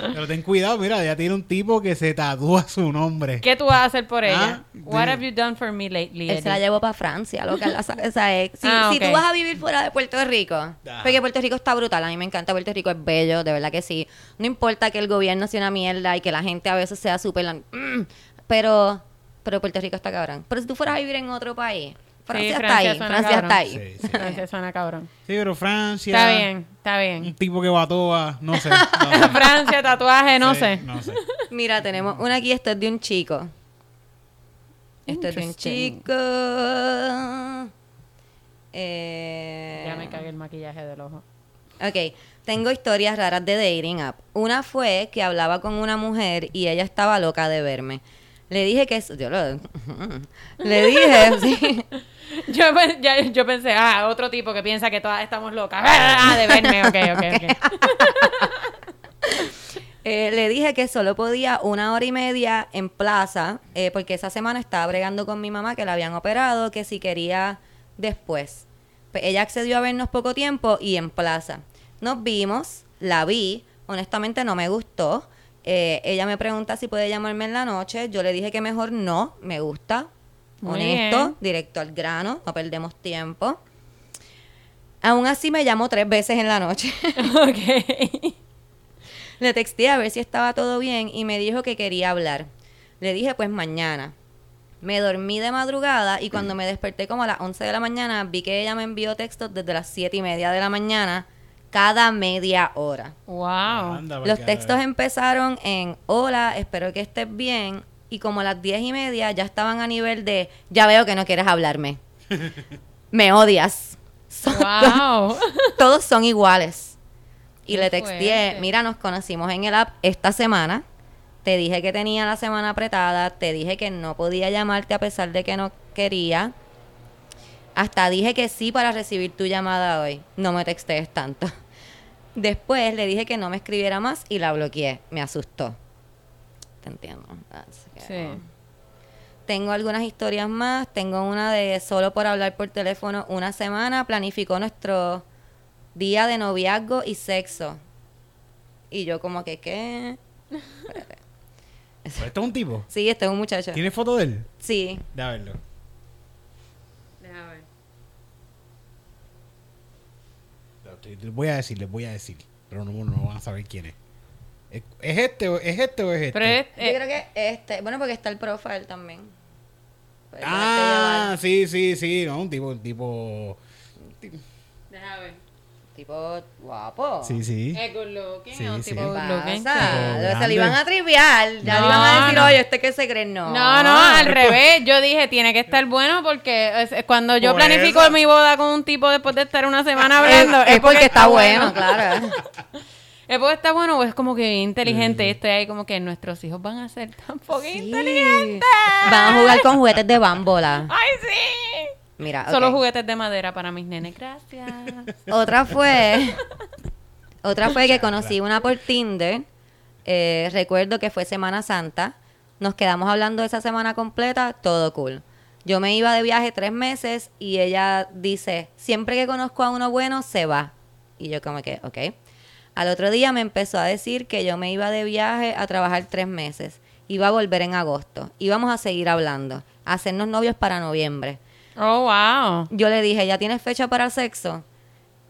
Speaker 2: Pero ten cuidado, mira, ya tiene un tipo que se tatúa su nombre.
Speaker 3: ¿Qué tú vas a hacer por ella?
Speaker 2: Ah,
Speaker 3: What have you done for me lately?
Speaker 1: Él se la llevó para Francia, lo que él la sa- o sea, eh, si,
Speaker 3: Ah,
Speaker 1: si tú vas a vivir fuera de Puerto Rico,
Speaker 2: Ah.
Speaker 1: porque Puerto Rico está brutal, a mí me encanta Puerto Rico, es bello, de verdad que sí. No importa que el gobierno sea una mierda y que la gente a veces sea súper... mm, pero, pero Puerto Rico está cabrón. Pero si tú fueras a vivir en otro país, Francia está
Speaker 3: Francia
Speaker 1: ahí,
Speaker 3: suena
Speaker 1: Francia
Speaker 3: cabrón.
Speaker 1: está ahí.
Speaker 2: Sí, sí.
Speaker 3: Francia suena cabrón.
Speaker 2: Sí, pero Francia.
Speaker 3: Está bien, está
Speaker 2: Un
Speaker 3: bien.
Speaker 2: tipo que batoa, no sé. no sé.
Speaker 3: Francia, tatuaje, no
Speaker 2: Sí,
Speaker 3: sé.
Speaker 2: No sé.
Speaker 1: Mira, tenemos una aquí, esto es de un chico. Esto es de un chico. Eh,
Speaker 3: Ya me cagué el maquillaje del ojo.
Speaker 1: Ok, tengo historias raras de dating app. Una fue que hablaba con una mujer y ella estaba loca de verme. Le dije que... Yo lo- le dije, sí.
Speaker 3: Yo, ya- yo pensé, ah, otro tipo que piensa que todas estamos locas. Ah, de verme, ok, ok, ok.
Speaker 1: Eh, le dije que solo podía una hora y media en plaza, eh, porque esa semana estaba bregando con mi mamá que la habían operado, que si quería después. Pues ella accedió a vernos poco tiempo y en plaza. Nos vimos, la vi, honestamente no me gustó. Eh, ella me pregunta si puede llamarme en la noche. Yo le dije que mejor no, me gusta.
Speaker 3: Muy
Speaker 1: Honesto,
Speaker 3: bien.
Speaker 1: directo al grano, no perdemos tiempo. Aún así me llamó tres veces en la noche.
Speaker 3: ok.
Speaker 1: Le texté a ver si estaba todo bien y me dijo que quería hablar. Le dije, pues mañana. Me dormí de madrugada y cuando me desperté como a las 11 de la mañana, vi que ella me envió textos desde las 7 y media de la mañana, cada media hora.
Speaker 3: Wow.
Speaker 1: Los textos empezaron en, hola, espero que estés bien, y como a las diez y media ya estaban a nivel de, ya veo que no quieres hablarme. Me odias. Son-
Speaker 3: Wow.
Speaker 1: todos son iguales. Y
Speaker 3: Qué
Speaker 1: le texté,
Speaker 3: fuerte.
Speaker 1: mira, nos conocimos en el app esta semana. Te dije que tenía la semana apretada. Te dije que no podía llamarte a pesar de que no quería. Hasta dije que sí para recibir tu llamada hoy. No me textees tanto. Después le dije que no me escribiera más y la bloqueé. Me asustó. Te entiendo. Que,
Speaker 3: Sí.
Speaker 1: tengo algunas historias más. Tengo una de solo por hablar por teléfono una semana. Planificó nuestro día de noviazgo y sexo. Y yo como que, ¿qué? Espérate.
Speaker 2: ¿Esto es un tipo?
Speaker 1: Sí, este es un muchacho.
Speaker 2: ¿Tienes foto de él?
Speaker 1: Sí.
Speaker 2: Déjame verlo.
Speaker 3: Déjame ver.
Speaker 2: Les voy a decir, les voy a decir. Pero no, no van a saber quién es. ¿Es es este, o- ¿Es este o es este?
Speaker 3: Pero es,
Speaker 1: Yo creo que este, bueno, porque está el profile también. Puede
Speaker 2: ah, sí, sí, sí. No, un tipo, un tipo.
Speaker 3: déjame ver.
Speaker 1: Tipo guapo.
Speaker 2: Sí, sí.
Speaker 3: Es good looking,
Speaker 2: Sí,
Speaker 3: es un
Speaker 2: sí.
Speaker 3: tipo
Speaker 1: ¿Qué
Speaker 3: good
Speaker 1: pasa?
Speaker 3: looking.
Speaker 1: Lo- Se
Speaker 2: grande.
Speaker 1: le iban a triviar. Ya
Speaker 3: No,
Speaker 1: le iban a decir,
Speaker 3: no.
Speaker 1: oye, ¿este qué se cree? No.
Speaker 3: No, no, al revés. Yo dije, tiene que estar bueno porque es- es cuando yo
Speaker 2: Por
Speaker 3: planifico
Speaker 2: eso.
Speaker 3: mi boda con un tipo después de estar una semana hablando,
Speaker 1: es, es porque está bueno, claro.
Speaker 3: Es porque está bueno o es como que inteligente. Y estoy ahí como que nuestros hijos van a ser tan
Speaker 1: Sí.
Speaker 3: inteligentes.
Speaker 1: Van a jugar con juguetes de bambola.
Speaker 3: ¡Ay, sí!
Speaker 1: Mira,
Speaker 3: Solo juguetes de madera para mis nenes. Gracias.
Speaker 1: Otra fue. otra fue que conocí una por Tinder. Eh, recuerdo que fue Semana Santa. Nos quedamos hablando esa semana completa, todo cool. Yo me iba de viaje tres meses y ella dice, siempre que conozco a uno bueno, se va. Y yo como que, ok. Al otro día me empezó a decir que yo me iba de viaje a trabajar tres meses. Iba a volver en agosto. Íbamos a seguir hablando. A hacernos novios para noviembre.
Speaker 3: Oh, wow.
Speaker 1: Yo le dije, ¿ya tienes fecha para el sexo?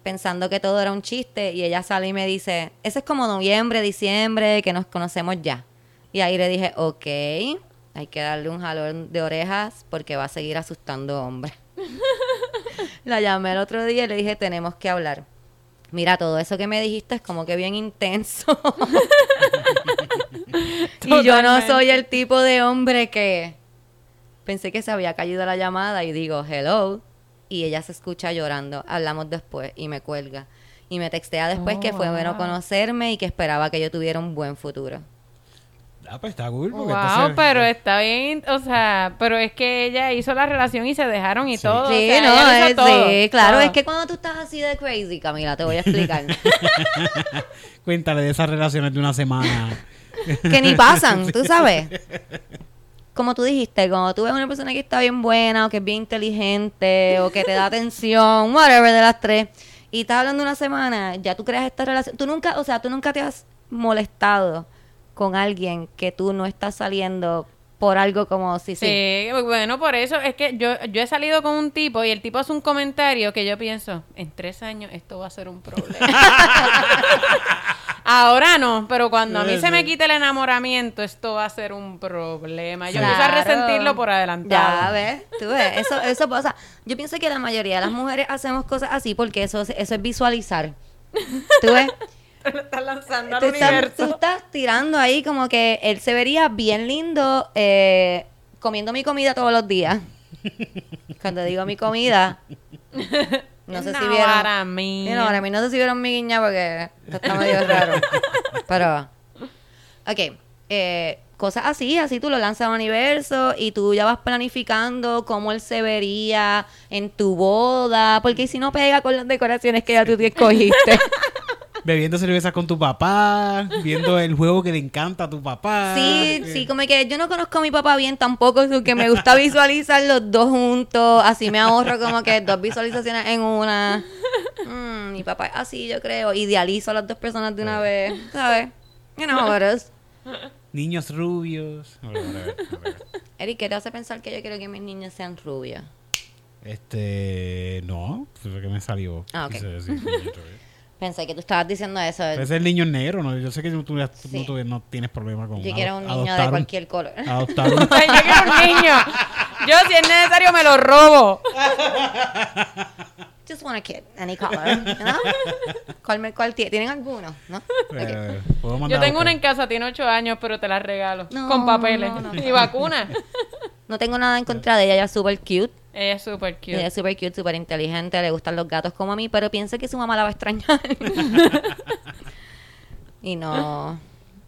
Speaker 1: Pensando que todo era un chiste. Y ella sale y me dice, ese es como noviembre, diciembre, que nos conocemos ya. Y ahí le dije, ok, hay que darle un jalón de orejas porque va a seguir asustando hombres. La llamé el otro día y le dije, tenemos que hablar. Mira, todo eso que me dijiste es como que bien intenso. y yo no soy el tipo de hombre que pensé que se había caído la llamada y digo, hello. Y ella se escucha llorando. Hablamos después y me cuelga. Y me textea después
Speaker 3: Oh,
Speaker 1: que fue bueno
Speaker 3: wow.
Speaker 1: conocerme y que esperaba que yo tuviera un buen futuro.
Speaker 2: Ah, pues está cool. Porque
Speaker 3: Wow,
Speaker 2: entonces-
Speaker 3: pero está bien, o sea, pero es que ella hizo la relación y se dejaron y
Speaker 2: Sí.
Speaker 3: todo. o
Speaker 1: Sí,
Speaker 3: sea,
Speaker 1: no, es-
Speaker 3: todo,
Speaker 1: sí, claro,
Speaker 3: todo.
Speaker 1: es que cuando tú estás así de crazy, Camila, te voy a explicar.
Speaker 2: Cuéntale de esas relaciones de una semana.
Speaker 1: que ni pasan, tú sabes. Como tú dijiste, cuando tú ves una persona que está bien buena, o que es bien inteligente, o que te da atención, whatever de las tres, y estás hablando una semana, ya tú creas esta relación. Tú nunca, o sea, tú nunca te has molestado con alguien que tú no estás saliendo por algo como si sí.
Speaker 3: Sí, bueno, por eso es que yo, yo he salido con un tipo y el tipo hace un comentario que yo pienso, en tres años esto va a ser un problema. Ahora no, pero cuando a mí se me quite el enamoramiento, esto va a ser un problema. Yo empiezo a resentirlo por adelantado.
Speaker 1: Ya ves, tú ves, eso, eso pasa. Yo pienso que la mayoría de las mujeres hacemos cosas así porque eso, es- eso es visualizar. ¿Tú ves?
Speaker 3: Te lo estás lanzando al
Speaker 1: tú, estás,
Speaker 3: universo.
Speaker 1: tú estás tirando ahí como que él se vería bien lindo eh, comiendo mi comida todos los días. Cuando digo mi comida, no sé si vieron.
Speaker 3: Para mí.
Speaker 1: No, para mí no sé si vieron mi guiña porque esto está medio raro. Pero, ok, eh, cosas así, así tú lo lanzas al universo y tú ya vas planificando cómo él se vería en tu boda, porque si no pega con las decoraciones que ya tú te escogiste.
Speaker 2: Bebiendo cerveza con tu papá, viendo el juego que le encanta a tu papá.
Speaker 1: Sí,
Speaker 2: Eh,
Speaker 1: sí, como que yo no conozco a mi papá bien tampoco, es que me gusta visualizar los dos juntos, así me ahorro como que dos visualizaciones en una. Mm, mi papá es así, yo creo, idealizo a las dos personas de una vez, ¿sabes? You know is.
Speaker 2: Niños rubios. A ver, a ver, a ver.
Speaker 1: Eric, ¿qué te hace pensar que yo quiero que mis niños sean rubios?
Speaker 2: Este. No, pues lo que me salió.
Speaker 1: Ah, ok. Pensé que tú estabas diciendo eso.
Speaker 2: Ser el niño negro, ¿no? Yo sé que tú, tú- tú
Speaker 1: Sí.
Speaker 2: no, no tienes problema con
Speaker 1: Yo quiero un niño
Speaker 2: adoptar
Speaker 1: de
Speaker 2: un-
Speaker 1: cualquier color.
Speaker 2: Adoptar un,
Speaker 3: yo quiero un niño. Yo, si es necesario, me lo robo.
Speaker 1: just want a kid, any color, you know? ¿Cuál, me- cuál tie- ¿Tienen alguno? ¿No?
Speaker 2: Eh,
Speaker 3: Yo tengo una en casa, tiene 8 años, pero te la regalo.
Speaker 1: No,
Speaker 3: con papeles.
Speaker 1: no, no.
Speaker 3: Y vacuna.
Speaker 1: No tengo nada en contra de ella, ella es súper cute.
Speaker 3: Ella es súper cute.
Speaker 1: Ella es súper cute, súper inteligente, le gustan los gatos como a mí, pero pienso que su mamá la va a extrañar. y no...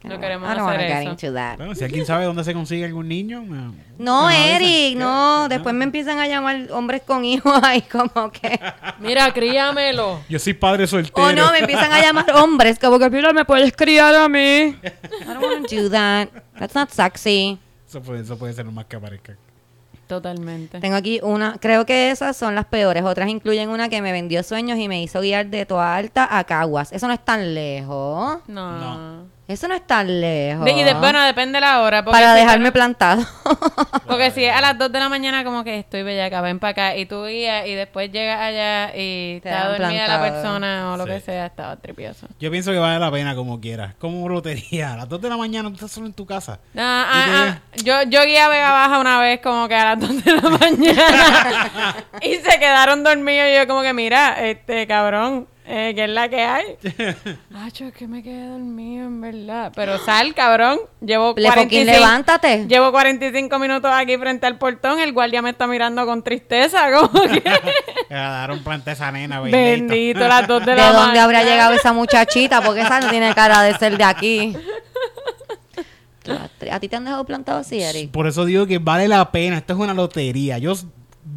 Speaker 3: No queremos
Speaker 1: I don't
Speaker 3: hacer
Speaker 1: get
Speaker 3: eso.
Speaker 1: into that.
Speaker 2: Bueno, si alguien sabe dónde se consigue algún niño, me-
Speaker 1: No,
Speaker 2: me avisa.
Speaker 1: Eric, no.
Speaker 2: ¿Qué?
Speaker 1: Después me empiezan a llamar hombres con hijos ahí como que...
Speaker 3: Mira, críamelo.
Speaker 2: Yo soy padre soltero.
Speaker 1: O Oh, no, me empiezan a llamar hombres como que, mira, me puedes criar a mí. I don't want to do that. That's not sexy.
Speaker 2: Eso puede, eso puede ser lo más que aparezca.
Speaker 3: Totalmente.
Speaker 1: Tengo aquí una, creo que esas son las peores. Otras incluyen una que me vendió sueños y me hizo guiar de Toa Alta a Caguas. Eso no es tan lejos.
Speaker 3: No.
Speaker 2: No.
Speaker 1: Eso no es tan lejos.
Speaker 3: De- y de- bueno, depende la hora. Porque
Speaker 1: para
Speaker 3: si
Speaker 1: dejarme plantado.
Speaker 3: Porque si es a las 2 de la mañana, como que estoy bellaca, ven para acá. Y tú guías y después llegas allá y
Speaker 1: Te
Speaker 3: está dormida la persona o lo
Speaker 2: Sí.
Speaker 3: que sea, estaba tripioso.
Speaker 2: Yo pienso que vale la pena como quieras. Como lotería. A las 2 de la mañana tú estás solo en tu casa.
Speaker 3: Ah,
Speaker 2: ¿Y
Speaker 3: ah, ah, yo, yo guié a Vega Baja una vez como que a las 2 de la mañana y se quedaron dormidos y yo como que mira, este cabrón, eh, ¿qué es la que hay? Acho, es que me quedé dormido en verdad. Pero sal, cabrón, llevo
Speaker 1: Le fucking levántate.
Speaker 3: Llevo 45 minutos aquí frente al portón, el guardia me está mirando con tristeza, como que
Speaker 2: Le daron planta a esa nena, bendita.
Speaker 3: bendito las 2 de
Speaker 1: ¿De
Speaker 3: la mañana.
Speaker 1: dónde habrá llegado esa muchachita? Porque esa no tiene cara de ser de aquí. ¿A ti te han dejado plantado así, Eric?
Speaker 2: Por eso digo que vale la pena. Esto es una lotería. Yo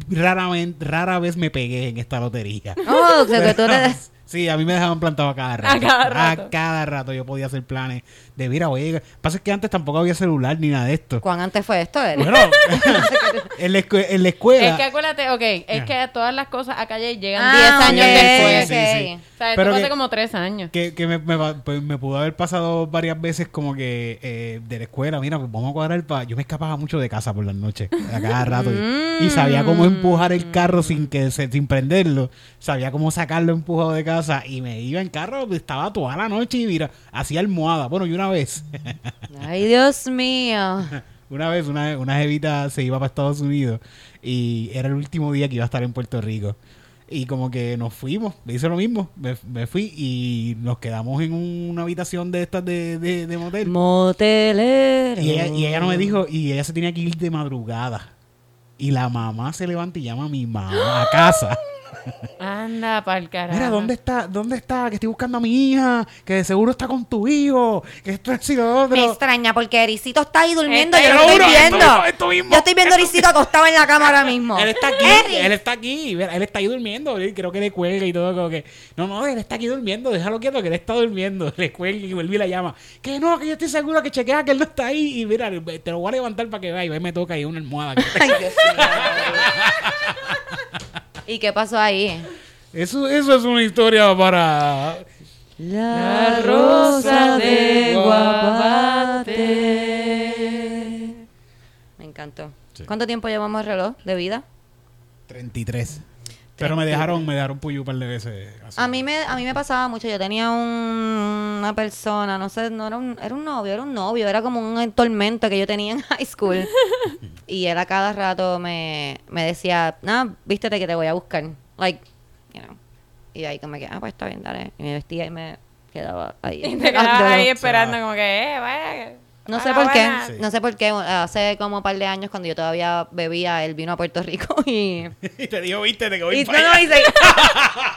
Speaker 2: raramente, rara vez me pegué en esta lotería.
Speaker 1: Oh, o sea, que tú eres...
Speaker 2: Sí, a mí me dejaban plantado a cada rato.
Speaker 3: cada rato.
Speaker 2: A cada rato yo podía hacer planes de, mira, oye, pasa es que antes tampoco había celular ni nada de esto.
Speaker 1: ¿Cuán antes fue esto, Eric?
Speaker 2: Bueno, en, la escue- en la escuela...
Speaker 3: Es que acuérdate, ok, es que todas las cosas a calle llegan
Speaker 1: Ah,
Speaker 3: 10
Speaker 1: ok,
Speaker 3: años después.
Speaker 2: Sí,
Speaker 1: ok.
Speaker 2: sí, sí.
Speaker 3: O sea, esto
Speaker 2: Pero
Speaker 3: hace como 3 años.
Speaker 2: que, que me, me, va- pues, me pudo haber pasado varias veces como que eh, de la escuela, mira, pues vamos a cuadrar para... Yo me escapaba mucho de casa por las noches, a cada rato. y, y sabía cómo empujar el carro sin que se, sin prenderlo. Sabía cómo sacarlo empujado de casa y me iba en carro, estaba toda la noche y mira, hacía almohada. Bueno, y una vez,
Speaker 1: Ay, Dios mío.
Speaker 2: una vez una, una jevita se iba para Estados Unidos y era el último día que iba a estar en Puerto Rico. Y como que nos fuimos, me hice lo mismo, me, me fui y nos quedamos en una habitación de estas de, de, de motel.
Speaker 1: Motelero.
Speaker 2: Y ella, y ella no me dijo, y ella se tenía que ir de madrugada. Y la mamá se levanta y llama a mi mamá a casa.
Speaker 3: Anda pa'l carajo.
Speaker 2: Mira, ¿dónde está? ¿Dónde está? Que estoy buscando a mi hija, que de seguro está con tu hijo, que esto es y lo otro.
Speaker 1: Me extraña porque Ericito está ahí durmiendo. Yo lo estoy viendo.
Speaker 2: mismo, esto mismo,
Speaker 1: yo estoy viendo a Ericito acostado en la cama ahora mismo.
Speaker 2: Él está aquí,
Speaker 1: Eric.
Speaker 2: él está aquí, mira, él está ahí durmiendo, creo que le cuelga y todo, como que, no, no, él está aquí durmiendo, déjalo quieto que él está durmiendo, le cuelga y vuelve y la llama, que no, que yo estoy seguro que chequea que él no está ahí, y mira, te lo voy a levantar para que vea, y ve, me toca ahí una almohada.
Speaker 1: Ay, Dios mío. ¿Y qué pasó ahí?
Speaker 2: Eso, eso es una historia para...
Speaker 1: La
Speaker 3: rosa de
Speaker 1: Guabate. Me encantó.
Speaker 2: Sí.
Speaker 1: ¿Cuánto tiempo llevamos el reloj de vida?
Speaker 2: 33. Pero me dejaron, me dejaron puyo un par de veces. así.
Speaker 1: A mí me, a mí me pasaba mucho. Yo tenía un- una persona, no sé, no era un, era un novio, era un novio, era como un tormento que yo tenía en high school. y él a cada rato me, me decía, nada, vístete que te voy a buscar. Like, you know. Y ahí como que, ah, pues está bien, dale. Y me vestía y me quedaba ahí.
Speaker 3: Y te quedabas ahí esperando como que, eh, vaya.
Speaker 1: No sé por qué.
Speaker 2: Sí.
Speaker 1: no sé por qué. Hace como un par de años cuando yo todavía bebía, él vino a Puerto Rico y...
Speaker 2: y te digo, viste, que voy
Speaker 1: Y,
Speaker 2: para
Speaker 1: no, no,
Speaker 2: allá.
Speaker 1: y se,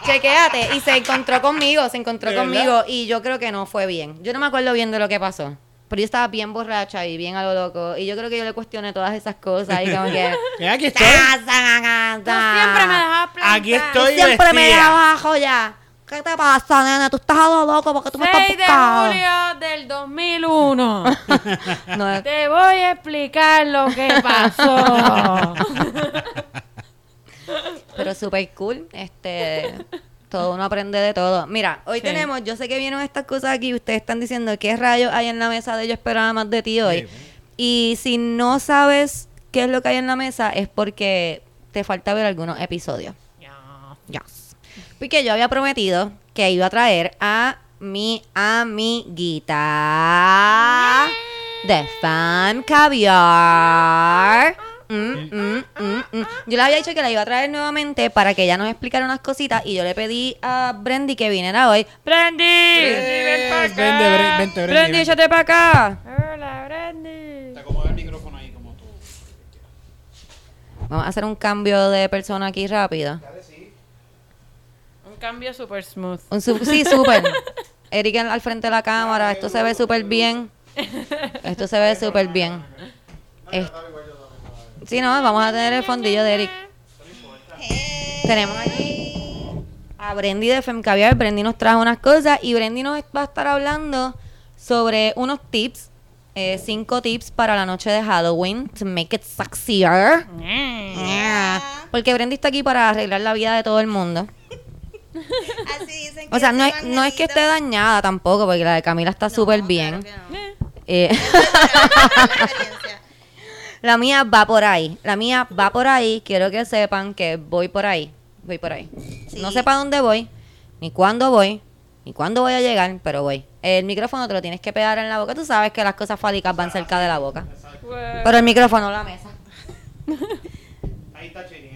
Speaker 1: chequéate, y se encontró conmigo, se encontró
Speaker 2: ¿De
Speaker 1: conmigo y yo creo que no fue bien. Yo no me acuerdo bien de lo que pasó. Pero yo estaba bien borracha y bien a lo loco. Y yo creo que yo le cuestioné todas esas cosas y como que...
Speaker 2: Mira, aquí estoy.
Speaker 3: Tú siempre me dejabas plantar.
Speaker 2: Aquí
Speaker 1: Tú
Speaker 2: estoy
Speaker 1: siempre me
Speaker 2: vestida.
Speaker 1: abajo ya. ¿Qué te pasa, nena? Tú estás a lo loco porque tú me estás
Speaker 3: 6 de
Speaker 1: buscando.
Speaker 3: julio del 2001.
Speaker 1: No,
Speaker 3: Te voy a explicar lo que pasó.
Speaker 1: pero súper cool. Este, todo uno aprende de todo. Mira, hoy
Speaker 3: Sí.
Speaker 1: tenemos, yo sé que vienen estas cosas aquí, ustedes están diciendo qué rayos hay en la mesa de yo esperaba más de ti hoy.
Speaker 2: Sí.
Speaker 1: Y si no sabes qué es lo que hay en la mesa, es porque te falta ver algunos episodios. Yes. Porque yo había prometido que iba a traer a mi amiguita de Fan Caviar, mm, mm, mm, mm. Yo le había dicho que la iba a traer nuevamente para que ella nos explicara unas cositas y yo le pedí a Brandy que viniera hoy. ¡Brandy!
Speaker 3: ven pa' acá.
Speaker 2: Vente, Bre- vente, Brandy,
Speaker 1: ¡Brandy, échate para acá!
Speaker 3: Hola, Brandy.
Speaker 2: Te acomoda el micrófono ahí como tú.
Speaker 1: Vamos a hacer un cambio de persona aquí rápido.
Speaker 3: Un cambio super smooth.
Speaker 1: Un su- sí, súper. Eric al al frente de la cámara. Esto se ve súper bien. Esto se ve súper bien. Es- Sí, no, vamos a tener el fondillo de Eric. Tenemos aquí a Brendy de Femcaviar. Brendy nos trajo unas cosas y Brendy nos va a estar hablando sobre unos tips. eh, cinco tips para la noche de Halloween to make it sexier. Yeah. Porque Brendy está aquí para arreglar la vida de todo el mundo.
Speaker 4: Así dicen
Speaker 1: O sea, no es, no es que esté dañada tampoco, porque la de Camila está
Speaker 4: No,
Speaker 1: súper
Speaker 4: claro
Speaker 1: bien.
Speaker 4: que no.
Speaker 1: Eh,
Speaker 4: la
Speaker 1: mía va por ahí. La mía va por ahí. Quiero que sepan que voy por ahí. Voy por ahí.
Speaker 4: Sí.
Speaker 1: No sé para dónde voy, ni cuándo voy, ni cuándo voy a llegar, pero voy. El micrófono te lo tienes que pegar en la boca. Tú sabes que las cosas fálicas van cerca de la boca. Pero el micrófono, la mesa.
Speaker 2: Ahí está Chilin,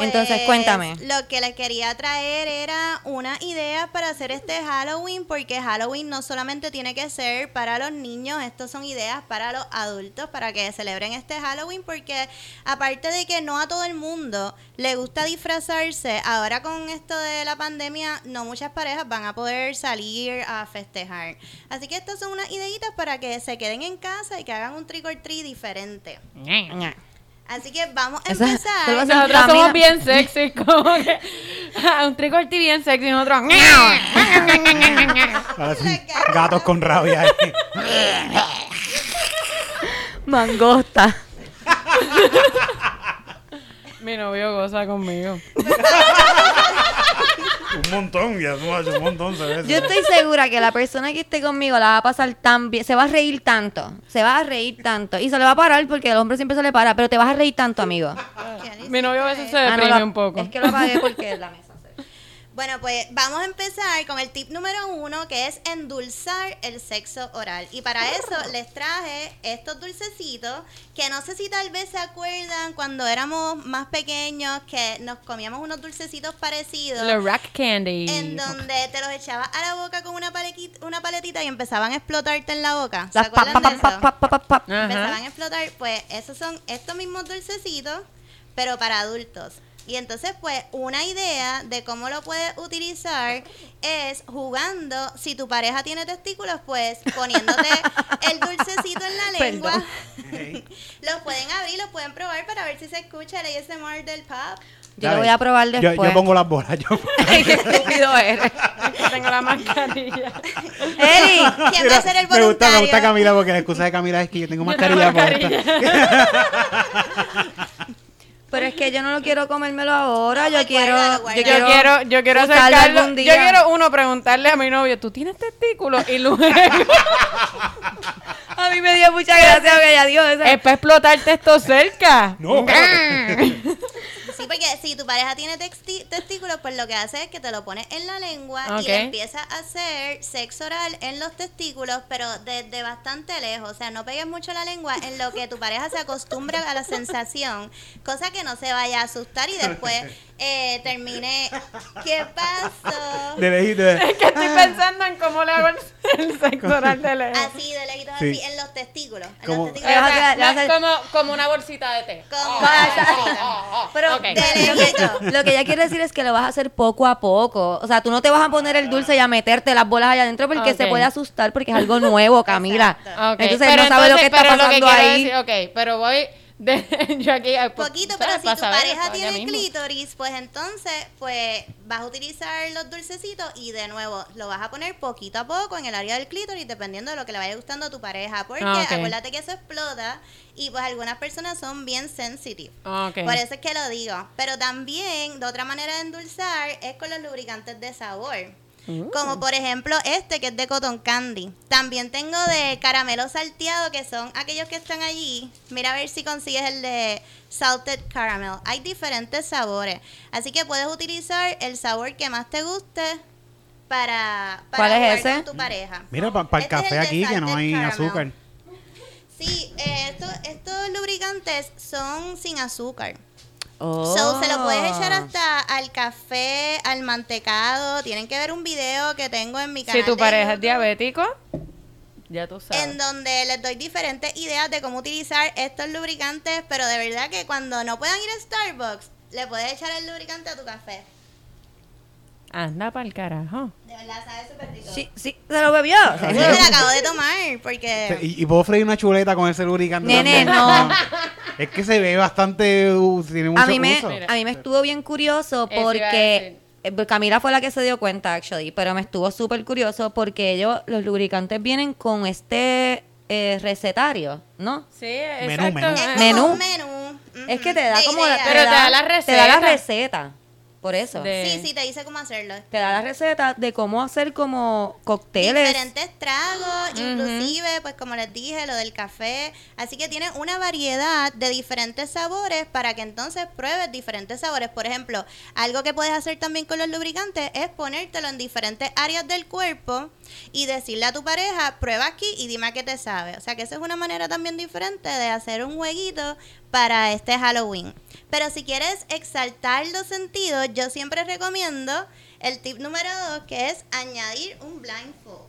Speaker 1: Entonces,
Speaker 4: Pues,
Speaker 1: cuéntame.
Speaker 4: Lo que les quería traer era una idea para hacer este Halloween, porque Halloween no solamente tiene que ser para los niños, estos son ideas para los adultos, para que celebren este Halloween, porque aparte de que no a todo el mundo le gusta disfrazarse, ahora con esto de la pandemia, no muchas parejas van a poder salir a festejar. Así que estas son unas ideitas para que se queden en casa y que hagan un trick or treat diferente. Así que vamos a
Speaker 1: Esa-
Speaker 4: empezar.
Speaker 1: tú lo vas a-
Speaker 3: Nosotros somos bien sexy, como que un trick or treat bien sexy, nosotros.
Speaker 2: Parecen gatos con rabia ahí.
Speaker 1: Mangosta.
Speaker 3: Mi novio goza conmigo.
Speaker 2: Un montón, ya no hace un montón se ve.
Speaker 1: Yo estoy segura que la persona que esté conmigo la va a pasar tan bien, se va a reír tanto, se va a reír tanto y se le va a parar porque el hombre siempre se le para, pero te vas a reír tanto, amigo.
Speaker 3: Mi novio a veces se
Speaker 1: Ah, no,
Speaker 3: deprime un poco.
Speaker 1: Es que lo apagué porque la mesa.
Speaker 4: Bueno, pues vamos a empezar con el tip número uno, que es endulzar el sexo oral. Y para eso les traje estos dulcecitos, que no sé si tal vez se acuerdan cuando éramos más pequeños, que nos comíamos unos dulcecitos parecidos.
Speaker 3: The rock candy.
Speaker 4: En donde te los echabas a la boca con una, palequit- una paletita y empezaban a explotarte en la boca. ¿Se acuerdan de eso? empezaban a explotar, pues esos son estos mismos dulcecitos, pero para adultos. Y entonces, pues, una idea de cómo lo puedes utilizar es jugando, si tu pareja tiene testículos, pues poniéndote el dulcecito en la lengua. los pueden abrir, los pueden probar para ver si se escucha el ASMR del pop.
Speaker 1: Yo lo voy a probar
Speaker 2: Yo-
Speaker 1: después.
Speaker 2: Yo, pongo las bolas. Yo...
Speaker 1: Qué estúpido eres.
Speaker 3: Tengo la mascarilla.
Speaker 1: Eri,
Speaker 4: ¿Quién va a ser el
Speaker 2: me gusta, me gusta
Speaker 4: voluntario?
Speaker 2: Camila porque la excusa de Camila es que yo tengo
Speaker 3: Yo tengo
Speaker 2: mascarilla.
Speaker 1: Pero es que yo no lo quiero comérmelo ahora,
Speaker 4: No,
Speaker 1: yo quiero, yo
Speaker 4: guárdalo.
Speaker 3: Yo
Speaker 1: quiero,
Speaker 3: quiero, yo quiero acercarlo.
Speaker 1: algún
Speaker 3: Yo
Speaker 1: día.
Speaker 3: quiero uno preguntarle a mi novio, ¿tú tienes testículos? Y luego
Speaker 1: A mí me dio mucha gracia que ella dijo eso.
Speaker 3: es para explotarte esto cerca.
Speaker 2: No,
Speaker 4: Sí, porque si tu pareja tiene testículos, pues lo que hace es que te lo pones en la lengua y empieza a hacer sexo oral en los testículos, pero desde bastante lejos. O sea, no pegues mucho la lengua en lo que tu pareja se acostumbra a la sensación, cosa que no se vaya a asustar y después eh, termine. ¿Qué pasó?
Speaker 2: de lejito.
Speaker 3: Es que estoy pensando en cómo le hago el, el sexo oral de lejos.
Speaker 4: Así, de lejitos
Speaker 2: Sí.
Speaker 4: así, en los testículos. En
Speaker 2: Como-
Speaker 4: los testículos.
Speaker 3: Sea, no es como, como una bolsita de té.
Speaker 4: Como-
Speaker 1: Pero.
Speaker 4: De
Speaker 1: lo, que,
Speaker 4: lejito.
Speaker 1: lo que ella quiere decir es que lo vas a hacer poco a poco. O sea, tú no te vas a poner el dulce y a meterte las bolas allá adentro porque se puede asustar porque es algo nuevo, Camila. Entonces
Speaker 3: pero
Speaker 1: no sabe lo que está
Speaker 3: lo
Speaker 1: pasando ahí.
Speaker 3: decir- ok, pero voy de, yo aquí... pues,
Speaker 4: Poquito, pero si tu pareja tiene clítoris, pues entonces, pues vas a utilizar los dulcecitos y de nuevo lo vas a poner poquito a poco en el área del clítoris, dependiendo de lo que le vaya gustando a tu pareja. Porque
Speaker 3: Ah,
Speaker 4: acuérdate que eso explota y pues algunas personas son bien sensitive.
Speaker 3: Ah.
Speaker 4: Por eso es que lo digo. Pero también, de otra manera de endulzar, es con los lubricantes de sabor.
Speaker 3: Uh.
Speaker 4: Como por ejemplo este que es de cotton candy. También tengo de caramelo salteado que son aquellos que están allí. Mira a ver si consigues el de salted caramel. Hay diferentes sabores. Así que puedes utilizar el sabor que más te guste para, para
Speaker 1: ¿Cuál es
Speaker 4: jugar
Speaker 1: ese?
Speaker 4: con tu pareja.
Speaker 2: Mira, para el
Speaker 4: Este es
Speaker 2: café aquí que no hay
Speaker 4: caramel.
Speaker 2: azúcar.
Speaker 4: Sí, eh, estos, estos lubricantes son sin azúcar.
Speaker 1: Oh.
Speaker 4: So, se lo puedes echar hasta al café, al mantecado. Tienen que ver un video que tengo en mi canal.
Speaker 3: Si tu pareja es diabético, ya tú sabes.
Speaker 4: En donde les doy diferentes ideas de cómo utilizar estos lubricantes. Pero de verdad que cuando no puedan ir a Starbucks, le puedes echar el lubricante a tu café.
Speaker 3: Anda para el carajo.
Speaker 4: De verdad, sabe súper rico.
Speaker 1: Sí, sí, se lo bebió.
Speaker 4: Me la acabo de tomar porque...
Speaker 2: Y, y puedo freír una chuleta con ese lubricante.
Speaker 1: Nene,
Speaker 2: también.
Speaker 1: no.
Speaker 2: Es que se ve bastante. uh, tiene mucho
Speaker 1: a mí me
Speaker 2: uso.
Speaker 1: a mí me estuvo bien curioso porque eh, Camila fue la que se dio cuenta actually pero me estuvo súper curioso porque ellos los lubricantes vienen con este eh, recetario no
Speaker 3: Sí,
Speaker 2: Menú,
Speaker 3: exacto.
Speaker 2: menú.
Speaker 4: Es
Speaker 1: Menú.
Speaker 4: menú.
Speaker 1: es que te da
Speaker 4: de
Speaker 1: como la.
Speaker 3: Pero te da la
Speaker 1: te da la
Speaker 3: receta.
Speaker 1: Por eso
Speaker 3: De-
Speaker 4: Sí, sí, te dice cómo hacerlo.
Speaker 1: te da la receta de cómo hacer como cócteles
Speaker 4: Diferentes tragos, inclusive, pues como les dije, lo del café. Así que tiene una variedad de diferentes sabores para que entonces pruebes diferentes sabores. Por ejemplo, algo que puedes hacer también con los lubricantes es ponértelo en diferentes áreas del cuerpo y decirle a tu pareja, prueba aquí y dime a qué te sabe. O sea que esa es una manera también diferente de hacer un jueguito para este Halloween. Pero si quieres exaltar los sentidos, yo siempre recomiendo el tip número dos, que es añadir un blindfold.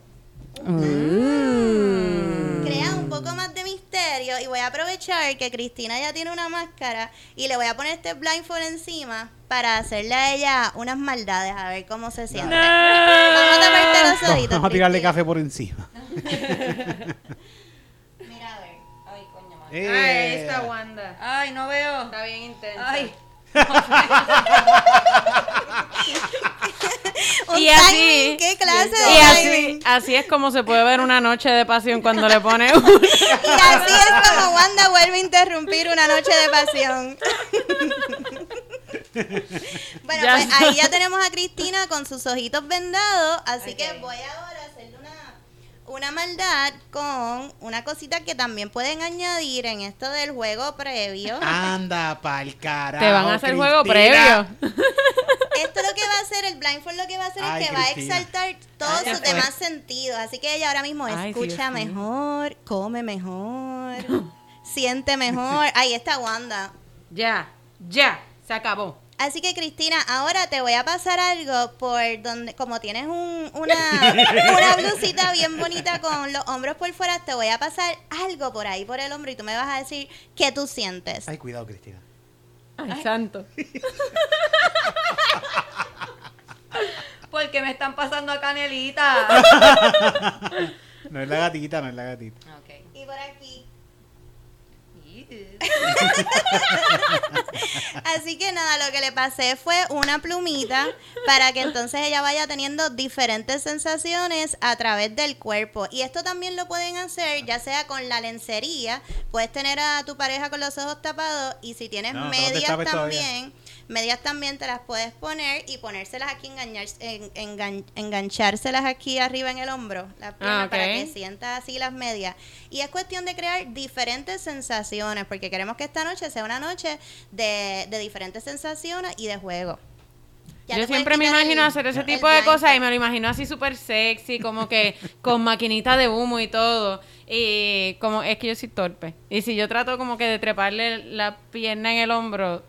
Speaker 1: Mm.
Speaker 4: Crea un poco más de misterio y voy a aprovechar que Cristina ya tiene una máscara y le voy a poner este blindfold encima para hacerle a ella unas maldades, a ver cómo se siente. Vamos a taparte los
Speaker 2: Vamos
Speaker 4: ojitos.
Speaker 2: a tirarle
Speaker 4: Cristina.
Speaker 2: café por encima.
Speaker 1: Ay.
Speaker 3: Ay,
Speaker 2: Eh.
Speaker 3: ahí está Wanda.
Speaker 1: ay no veo
Speaker 3: Está bien intensa.
Speaker 1: ay
Speaker 3: Y así-
Speaker 4: ¿Qué clase de
Speaker 3: Y así, así es como se puede ver una noche de pasión cuando le pone un...
Speaker 4: Y así es como Wanda vuelve a interrumpir una noche de pasión. bueno,
Speaker 3: Ya
Speaker 4: pues ahí ya tenemos a Cristina con sus ojitos vendados, así que voy ahora una maldad con una cosita que también pueden añadir en esto del juego previo.
Speaker 2: Anda pa'l carajo.
Speaker 3: Te van a hacer juego
Speaker 2: Cristina.
Speaker 3: previo.
Speaker 4: Esto lo que va a hacer, el blindfold lo que va a hacer
Speaker 2: Ay,
Speaker 4: es que va a exaltar todos
Speaker 3: Ay,
Speaker 4: sus demás sentidos. Así que ella ahora mismo
Speaker 3: Ay,
Speaker 4: escucha
Speaker 3: Dios
Speaker 4: mejor, come mejor, siente mejor. Ahí está Wanda.
Speaker 3: Ya, ya, se acabó.
Speaker 4: Así que Cristina, ahora te voy a pasar algo por donde, como tienes un- una, una blusita bien bonita con los hombros por fuera, te voy a pasar algo por ahí, por el hombro, y tú me vas a decir qué tú sientes.
Speaker 2: Ay, cuidado, Cristina.
Speaker 3: Ay, santo.
Speaker 1: porque me están pasando a canelita
Speaker 2: No es la gatita, no es la gatita.
Speaker 1: okay
Speaker 4: Y por aquí. Así que nada, lo que le pasé fue una plumita para que entonces ella vaya teniendo diferentes sensaciones a través del cuerpo. Y esto también lo pueden hacer ya sea con la lencería, puedes tener a tu pareja con los ojos tapados y si tienes
Speaker 2: No, no te
Speaker 4: medias
Speaker 2: tapes todavía.
Speaker 4: Medias también te las puedes poner y ponérselas aquí, engañar, en- engan- enganchárselas aquí arriba en el hombro, las piernas,
Speaker 3: Ah,
Speaker 4: para que sientas así las medias. Y es cuestión de crear diferentes sensaciones, porque queremos que esta noche sea una noche de, de diferentes sensaciones y de juego. Ya
Speaker 3: Yo siempre me imagino
Speaker 4: el-
Speaker 3: hacer ese tipo de cosas y me lo imagino así súper sexy, como que con maquinita de humo y todo. Y como es que yo soy torpe. Y si yo trato como que de treparle la pierna en el hombro,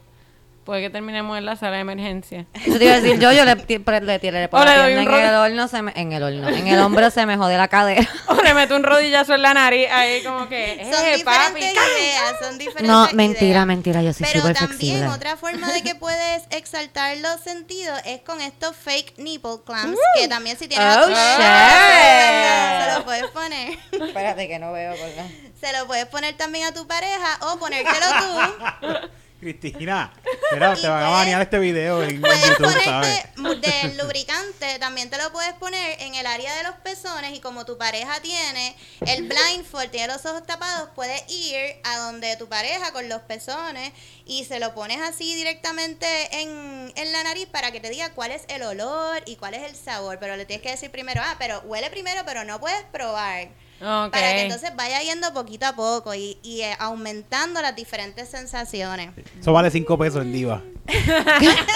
Speaker 3: puede que terminemos en la sala de emergencia.
Speaker 1: Eso te iba a decir yo, yo le, le tiré por la en el horno, se me, en el horno, en el hombro se me jode la cadera.
Speaker 3: O le meto un rodillazo en la nariz ahí como que,
Speaker 4: Son
Speaker 3: eh, papi.
Speaker 4: diferentes ideas, son diferentes
Speaker 1: No, mentira,
Speaker 4: ideas.
Speaker 1: mentira, yo soy
Speaker 4: Pero
Speaker 1: súper
Speaker 4: también
Speaker 1: flexible.
Speaker 4: otra forma de que puedes exaltar los sentidos es con estos fake nipple clamps, que también si tienes
Speaker 1: Oh, shit.
Speaker 4: se lo puedes poner.
Speaker 1: Espérate que no veo, ¿verdad?
Speaker 4: Se lo puedes poner también a tu pareja o ponértelo tú.
Speaker 2: Cristina, te van a banear este video en,
Speaker 4: Puedes
Speaker 2: YouTube,
Speaker 4: del lubricante, también te lo puedes poner en el área de los pezones y como tu pareja tiene el blindfold, tiene los ojos tapados, puedes ir a donde tu pareja con los pezones y se lo pones así directamente en, en la nariz para que te diga cuál es el olor y cuál es el sabor, pero le tienes que decir primero, ah, pero huele primero, pero no puedes probar. Para que entonces vaya yendo poquito a poco y, y, eh, aumentando las diferentes sensaciones.
Speaker 2: Eso vale 5 pesos en Diva.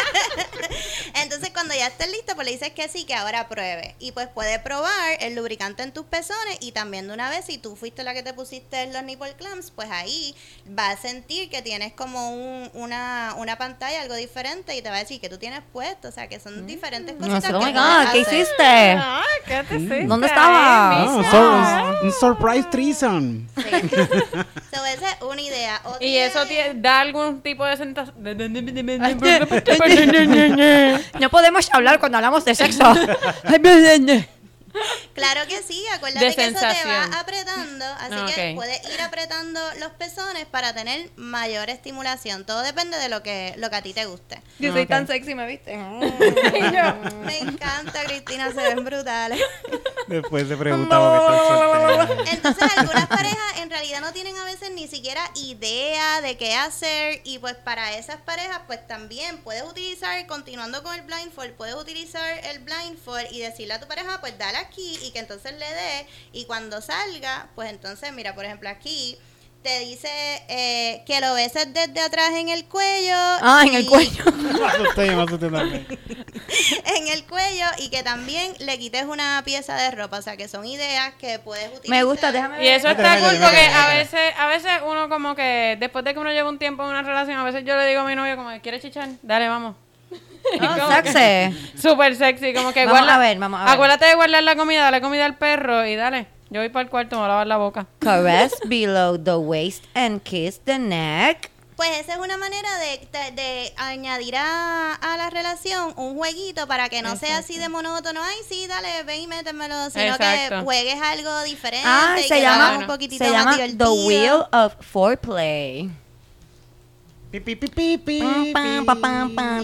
Speaker 4: Entonces, cuando ya estés lista, pues le dices que sí, que ahora pruebe. Y pues puede probar el lubricante en tus pezones y también de una vez, si tú fuiste la que te pusiste los nipple clamps, pues ahí va a sentir que tienes como un- una, una pantalla, algo diferente y te va a decir que tú tienes puesto. O sea, que son diferentes
Speaker 1: No
Speaker 4: cositas
Speaker 1: sé, oh
Speaker 4: que
Speaker 1: my God, ¿qué hiciste?
Speaker 3: Ah, ¿qué te hiciste
Speaker 1: ¿Dónde
Speaker 3: ahí,
Speaker 1: estaba?
Speaker 2: Ah, so- un surprise threesome.
Speaker 4: Sí. So, esa es una idea. Otra
Speaker 3: ¿Y eso da algún tipo de sensación?
Speaker 1: No podemos hablar cuando hablamos de sexo.
Speaker 4: Claro que sí, acuérdate
Speaker 3: De
Speaker 4: que eso te va apretando, así que puedes ir apretando los pezones para tener mayor estimulación. Todo depende de lo que, lo que a ti te guste.
Speaker 1: Yo soy tan sexy, ¿me viste?
Speaker 4: Me encanta, Cristina, se ven brutales.
Speaker 2: Después se preguntaba que.
Speaker 4: Entonces, algunas parejas en realidad no tienen a veces ni siquiera idea de qué hacer y pues para esas parejas pues también puedes utilizar, continuando con el blindfold, puedes utilizar el blindfold y decirle a tu pareja pues dale aquí y que entonces le dé y cuando salga pues entonces mira por ejemplo aquí te dice eh, que lo beses desde atrás en el cuello.
Speaker 1: Ah, en el cuello.
Speaker 4: En el cuello y que también le quites una pieza de ropa. O sea, que son ideas que puedes utilizar.
Speaker 1: Me gusta, déjame
Speaker 3: Y eso está cool porque a veces, a veces uno como que después de que uno lleva un tiempo en una relación, a veces yo le digo a mi novio como, ¿quieres chichar? Dale, vamos. Que-
Speaker 1: sexy.
Speaker 3: Súper sexy, como que
Speaker 1: Vamos
Speaker 3: guarda-
Speaker 1: a ver, vamos a ver.
Speaker 3: Acuérdate de guardar la comida, dale comida al perro y dale. Yo voy para el cuarto, me voy a lavar la boca.
Speaker 1: Caress below the waist and kiss the neck.
Speaker 4: Pues esa es una manera de, de- de añadir a, a la relación un jueguito para que no sea así de monótono. Ay, sí, dale, ven y métemelo. Sino
Speaker 3: Exacto.
Speaker 4: que juegues algo diferente.
Speaker 1: Ah,
Speaker 4: y
Speaker 1: se
Speaker 4: que
Speaker 1: llama,
Speaker 4: un poquitito
Speaker 1: se
Speaker 4: más
Speaker 1: llama The. Wheel of Foreplay.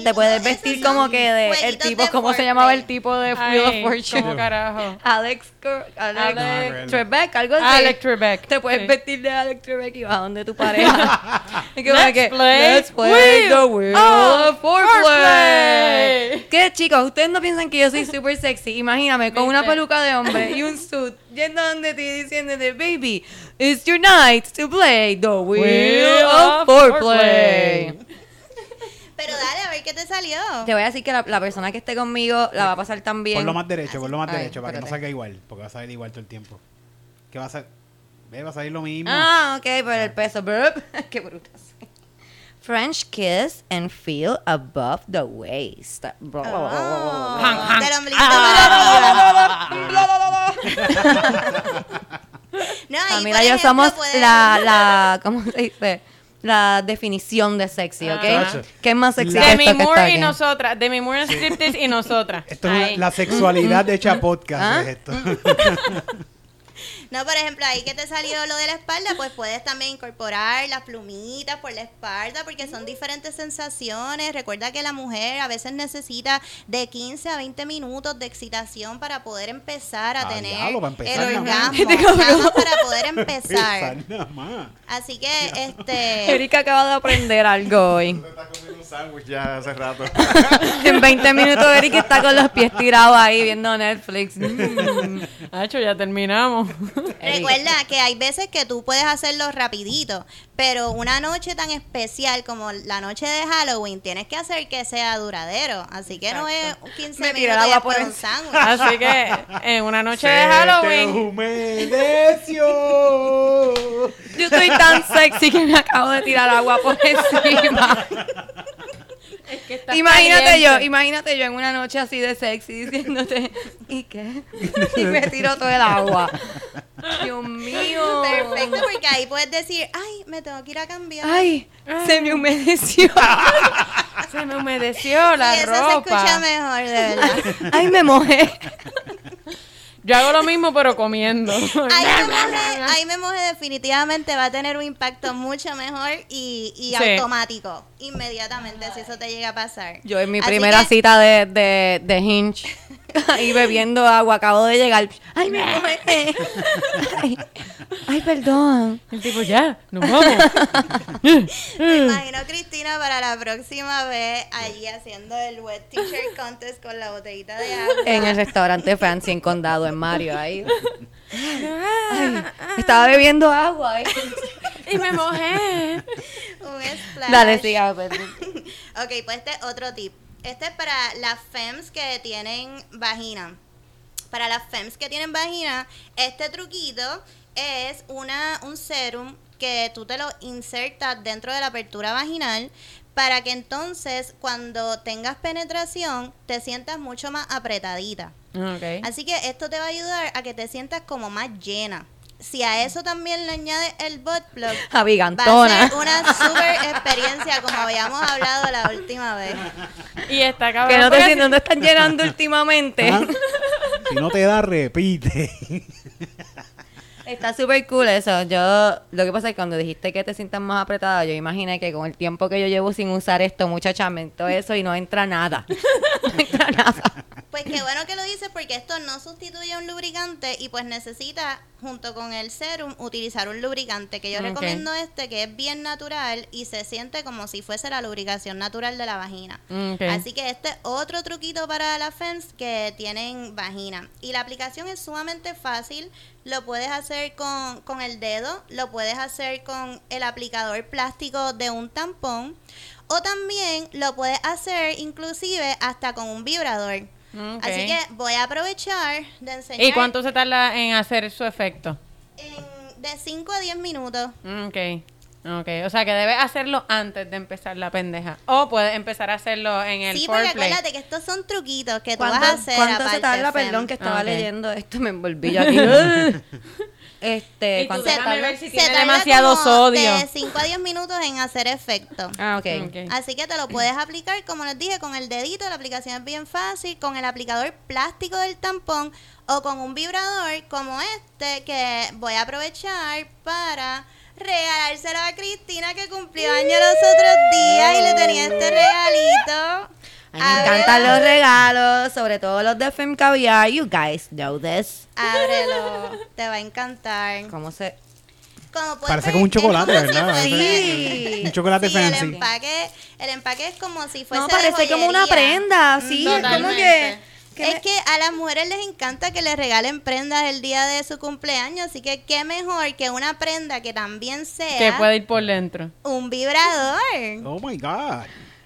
Speaker 1: Te puedes vestir como que de el tipo,
Speaker 4: de
Speaker 1: ¿cómo se llamaba el tipo de Wheel of Fortune?
Speaker 3: ¿cómo carajo?
Speaker 1: Alex, Alex, Trebek, algo así.
Speaker 3: Alex Trebek.
Speaker 1: Te puedes
Speaker 3: Sí.
Speaker 1: vestir de Alex Trebek y vas donde tu pareja.
Speaker 3: Let's play
Speaker 1: Let's play
Speaker 3: Wheel
Speaker 1: the Wheel
Speaker 3: of.
Speaker 1: Foreplay. ¿Qué chicos? Ustedes no piensan que yo soy súper sexy. Imagíname, con una peluca de hombre y un suit, yendo donde ti diciéndote, baby, it's your night to play the Wheel,
Speaker 3: Wheel
Speaker 1: of Foreplay.
Speaker 4: Pero dale, a ver qué te salió.
Speaker 1: Te voy a decir que la, la persona que esté conmigo la va a pasar tan bien.
Speaker 2: Por lo más derecho, por lo más
Speaker 1: Ay,
Speaker 2: derecho, para que no
Speaker 1: espérate.
Speaker 2: salga igual, porque va a salir igual todo el tiempo. ¿Qué va a salir? Ve, va a salir lo mismo.
Speaker 1: Ah, ok, por el peso. Brup. Qué brutas. French kiss and feel above the waist. Bro.
Speaker 4: Oh, del ombligo
Speaker 1: Ah.
Speaker 4: para arriba. No, y
Speaker 1: Camila
Speaker 4: por
Speaker 1: y yo
Speaker 4: ejemplo,
Speaker 1: somos la, la, ¿cómo se dice? La definición de sexy, ¿ok?
Speaker 2: Chacho.
Speaker 1: ¿Qué es más sexy
Speaker 2: La-
Speaker 1: que
Speaker 3: Demi
Speaker 1: esto que está
Speaker 3: Moore y
Speaker 1: aquí?
Speaker 3: nosotras. Demi Moore en striptease y nosotras.
Speaker 2: Esto es una-
Speaker 3: Ahí.
Speaker 2: la sexualidad de hecha podcast,
Speaker 1: ¿Ah?
Speaker 2: es esto.
Speaker 4: No, por ejemplo, ahí que te salió lo de la espalda, pues puedes también incorporar las plumitas por la espalda, porque son diferentes sensaciones. Recuerda que la mujer a veces necesita de 15 a 20 minutos de excitación para poder empezar a
Speaker 2: Ah,
Speaker 4: tener
Speaker 2: empezar
Speaker 4: el orgasmo. Nada más para poder empezar. Así que, este...
Speaker 1: Erika acaba de aprender algo hoy.
Speaker 5: Sándwich ya hace rato.
Speaker 1: En 20 minutos Erika está con los pies tirados ahí viendo Netflix.
Speaker 3: Hacho, ya terminamos.
Speaker 4: Recuerda que hay veces que tú puedes hacerlo rapidito, pero una noche tan especial como la noche de Halloween tienes que hacer que sea duradero. Así que no es 15
Speaker 1: Me
Speaker 4: minutos
Speaker 1: agua por
Speaker 4: un sándwich.
Speaker 3: Así que en una noche de
Speaker 2: Se te
Speaker 3: Halloween.
Speaker 2: humedeció.
Speaker 1: Yo estoy tan sexy que me acabo de tirar agua por encima. Imagínate
Speaker 3: caliente.
Speaker 1: yo, imagínate yo en una noche así de sexy diciéndote, ¿y qué? Y me tiro todo el agua. Dios mío.
Speaker 4: Perfecto, porque ahí puedes decir, ay, me tengo que ir a cambiar.
Speaker 1: Ay, se me humedeció.
Speaker 3: Se me humedeció la
Speaker 4: y eso se escucha
Speaker 3: ropa.
Speaker 4: mejor, de verdad.
Speaker 1: Ay, me mojé.
Speaker 3: Yo hago lo mismo, pero comiendo.
Speaker 4: Ahí me, mojé, ahí me mojé definitivamente va a tener un impacto mucho mejor y, y
Speaker 3: Sí.
Speaker 4: automático, inmediatamente, si eso te llega a pasar.
Speaker 1: Yo en mi
Speaker 4: Así
Speaker 1: primera
Speaker 4: que-
Speaker 1: cita de, de, de Hinge, ahí bebiendo agua, acabo de llegar. Ay, me mojé. Ay, ay, perdón.
Speaker 3: El tipo, ya, nos vamos.
Speaker 4: Me imagino Cristina para la próxima vez allí haciendo el wet t-shirt contest con la botellita de agua.
Speaker 1: En el restaurante fancy en Condado, en Mario, ahí. Ay, estaba bebiendo agua. ahí.
Speaker 3: y me mojé.
Speaker 4: Un splash.
Speaker 1: Dale, siga. perdón.
Speaker 4: Ok, pues este es otro tip. Este es para las femmes que tienen vagina. Para las femmes que tienen vagina, este truquito es una, un serum que tú te lo insertas dentro de la apertura vaginal para que entonces cuando tengas penetración te sientas mucho más apretadita.
Speaker 3: Ok.
Speaker 4: Así que esto te va a ayudar a que te sientas como más llena. Si a eso también le añades el butt plug, va a
Speaker 1: Abigantona.
Speaker 4: ser una super experiencia como habíamos hablado la última vez.
Speaker 3: Y está cabrón.
Speaker 1: Que no te,
Speaker 3: porque
Speaker 1: si no te están llenando últimamente.
Speaker 2: Ah, Si no te da, repite.
Speaker 1: Está súper cool eso. Yo, lo que pasa es que cuando dijiste que te sientas más apretada, yo imaginé que con el tiempo que yo llevo sin usar esto, muchacha, me entró eso y no entra nada. No entra nada.
Speaker 4: Pues qué bueno que lo dices porque esto no sustituye a un lubricante y pues necesita junto con el serum utilizar un lubricante que yo recomiendo este que es bien natural y se siente como si fuese la lubricación natural de la vagina.
Speaker 3: Ok.
Speaker 4: Así que este es otro truquito para las femmes que tienen vagina. Y la aplicación es sumamente fácil. Lo puedes hacer con, con el dedo, lo puedes hacer con el aplicador plástico de un tampón o también lo puedes hacer inclusive hasta con un vibrador. Así que voy a aprovechar de enseñar
Speaker 3: ¿Y cuánto se tarda en hacer su efecto?
Speaker 4: en- de 5 a 10 minutos.
Speaker 3: Ok. Ok. O sea que debes hacerlo antes de empezar la pendeja. O puedes empezar a hacerlo en el
Speaker 4: Sí, porque
Speaker 3: foreplay.
Speaker 4: acuérdate que estos son truquitos que tú
Speaker 1: ¿Cuánto,
Speaker 4: vas a hacer
Speaker 1: cuánto se tarda?
Speaker 4: Fem.
Speaker 1: Perdón que estaba leyendo esto, me envolví yo aquí. Este,
Speaker 3: Y tú
Speaker 1: ¿cuánto
Speaker 3: déjame
Speaker 1: tarda?
Speaker 3: ver si
Speaker 4: Se
Speaker 3: tiene
Speaker 4: tarda
Speaker 3: demasiado
Speaker 4: como
Speaker 3: sodio.
Speaker 4: De 5 a 10 minutos en hacer efecto.
Speaker 1: Ah, ok.
Speaker 3: Ok.
Speaker 4: Así que te lo puedes aplicar, como les dije, con el dedito, la aplicación es bien fácil, con el aplicador plástico del tampón o con un vibrador como este que voy a aprovechar para regalárselo a Cristina que cumplió año los otros días y le tenía este regalito.
Speaker 1: A mí me encantan los regalos, sobre todo los de Fem Caviar. You guys know this.
Speaker 4: Ábrelo, te va a encantar.
Speaker 1: ¿Cómo se...?
Speaker 4: Como
Speaker 2: Parece
Speaker 4: ver,
Speaker 2: como un chocolate, ¿verdad?
Speaker 1: Sí.
Speaker 2: Un chocolate
Speaker 4: Sí, el
Speaker 2: fancy.
Speaker 4: empaque, el empaque es como si fuese
Speaker 1: No,
Speaker 4: de
Speaker 1: parece como una prenda, sí. Es como
Speaker 3: Totalmente.
Speaker 1: que... que
Speaker 4: Es
Speaker 1: me-
Speaker 4: que a las mujeres les encanta que les regalen prendas el día de su cumpleaños, así que qué mejor que una prenda que también sea
Speaker 3: Que puede ir por dentro.
Speaker 4: un vibrador.
Speaker 2: Oh my God.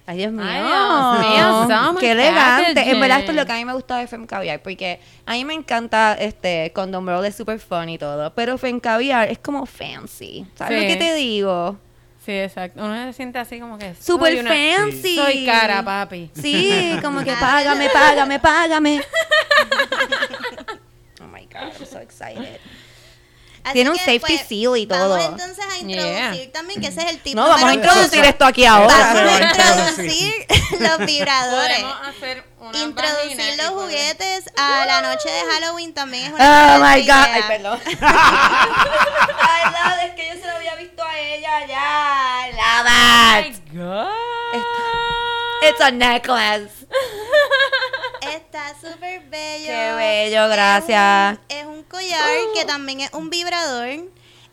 Speaker 1: Ay, Dios mío.
Speaker 3: Ay, Dios mío, so
Speaker 1: Qué elegante. En verdad, esto es lo que a mí me gusta de Fem Caviar. Porque a mí me encanta este Condom es super fun y todo. Pero Fem Caviar es como fancy. ¿Sabes
Speaker 3: Sí.
Speaker 1: lo que te digo?
Speaker 3: Sí, exacto. Uno se siente así como que...
Speaker 1: Super
Speaker 3: una-
Speaker 1: fancy.
Speaker 3: Soy cara, papi.
Speaker 1: Sí, como que págame, págame, págame. Oh my God, I'm so excited.
Speaker 4: Así
Speaker 1: Tiene un safety
Speaker 4: pues,
Speaker 1: seal y todo.
Speaker 4: Vamos entonces a introducir
Speaker 3: Yeah.
Speaker 4: también, que ese es el tipo
Speaker 1: No, vamos a introducir esto aquí
Speaker 4: Vamos
Speaker 1: ahora.
Speaker 2: Se va
Speaker 4: a introducir los vibradores.
Speaker 3: Podemos hacer una
Speaker 4: Introducir los
Speaker 3: poder-
Speaker 4: juguetes a la noche de Halloween también es una
Speaker 1: Oh my God. Ay,
Speaker 4: idea.
Speaker 1: perdón. Ay, love, es que yo se lo había visto a ella ya. Love
Speaker 3: Oh my God.
Speaker 1: It's a necklace.
Speaker 4: Está súper bello.
Speaker 1: Qué bello, gracias.
Speaker 4: Es un, es un collar que también es un vibrador.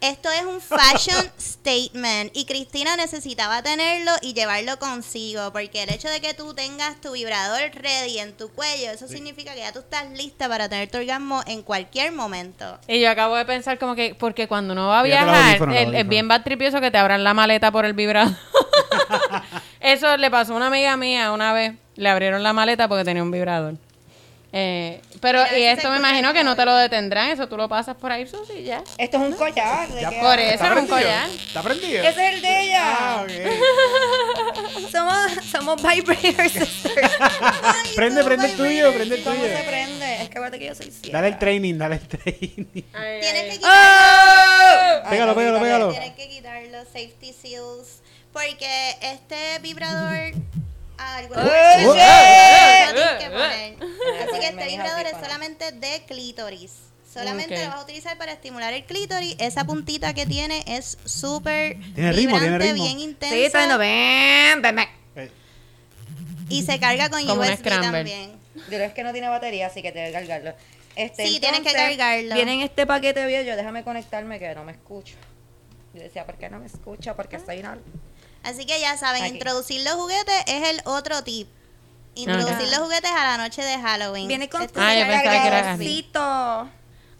Speaker 4: Esto es un fashion statement y Cristina necesitaba tenerlo y llevarlo consigo porque el hecho de que tú tengas tu vibrador ready en tu cuello, eso significa que ya tú estás lista para tener tu orgasmo en cualquier momento.
Speaker 3: Y yo acabo de pensar como que, porque cuando uno va a viajar, es
Speaker 2: audífonos.
Speaker 3: bien bad tripioso que te abran la maleta por el vibrador. Eso le pasó a una amiga mía una vez. Le abrieron la maleta porque tenía un vibrador. Eh, pero, y esto me imagino que no te lo detendrán. Eso tú lo pasas por ahí, Susi, y ya.
Speaker 1: Esto es un collar. ¿de qué?
Speaker 3: Por eso
Speaker 2: ¿Está
Speaker 3: es un
Speaker 2: prendido?
Speaker 3: collar.
Speaker 2: ¿Está prendido?
Speaker 1: Ese es el de ella.
Speaker 2: Ah, ok.
Speaker 1: Somos, somos vibrator sisters.
Speaker 2: Prende, prende el tuyo, prende el
Speaker 1: ¿Cómo
Speaker 2: tuyo.
Speaker 1: se prende? Es que acuérdate que yo soy ciega.
Speaker 2: Dale el training, dale el training.
Speaker 4: Tienes que quitar
Speaker 1: ¡Oh!
Speaker 2: Pégalo, pégalo, pégalo.
Speaker 4: Tienes que quitar los safety seals porque este vibrador ah, algunas
Speaker 1: ¡Eh,
Speaker 4: personas
Speaker 1: eh,
Speaker 4: lo tienen que poner. Así que este vibrador es solamente de clítoris. Solamente lo vas a utilizar para estimular el clítoris. Esa puntita que tiene es súper
Speaker 2: Tiene ritmo, tiene
Speaker 4: vibrante,
Speaker 2: ritmo.
Speaker 4: bien
Speaker 1: Sí,
Speaker 4: intensa
Speaker 1: está viendo. Ven, ven, ven.
Speaker 2: Eh,
Speaker 4: y se carga con
Speaker 3: Como
Speaker 4: USB también.
Speaker 1: Pero es que no tiene batería, así que debe cargarlo. Este,
Speaker 4: Sí, tienes que
Speaker 1: entonces,
Speaker 4: cargarlo.
Speaker 1: Viene en este paquete bello, déjame conectarme que no me escucho. Yo decía, ¿por qué no me escucha? Porque soy una...
Speaker 4: Así que ya saben,
Speaker 1: Aquí.
Speaker 4: introducir los juguetes es el otro tip. Introducir los juguetes a la noche de Halloween.
Speaker 1: Viene con
Speaker 4: Este
Speaker 3: Ah, yo pensaba que era
Speaker 4: así.
Speaker 1: cargadorcito.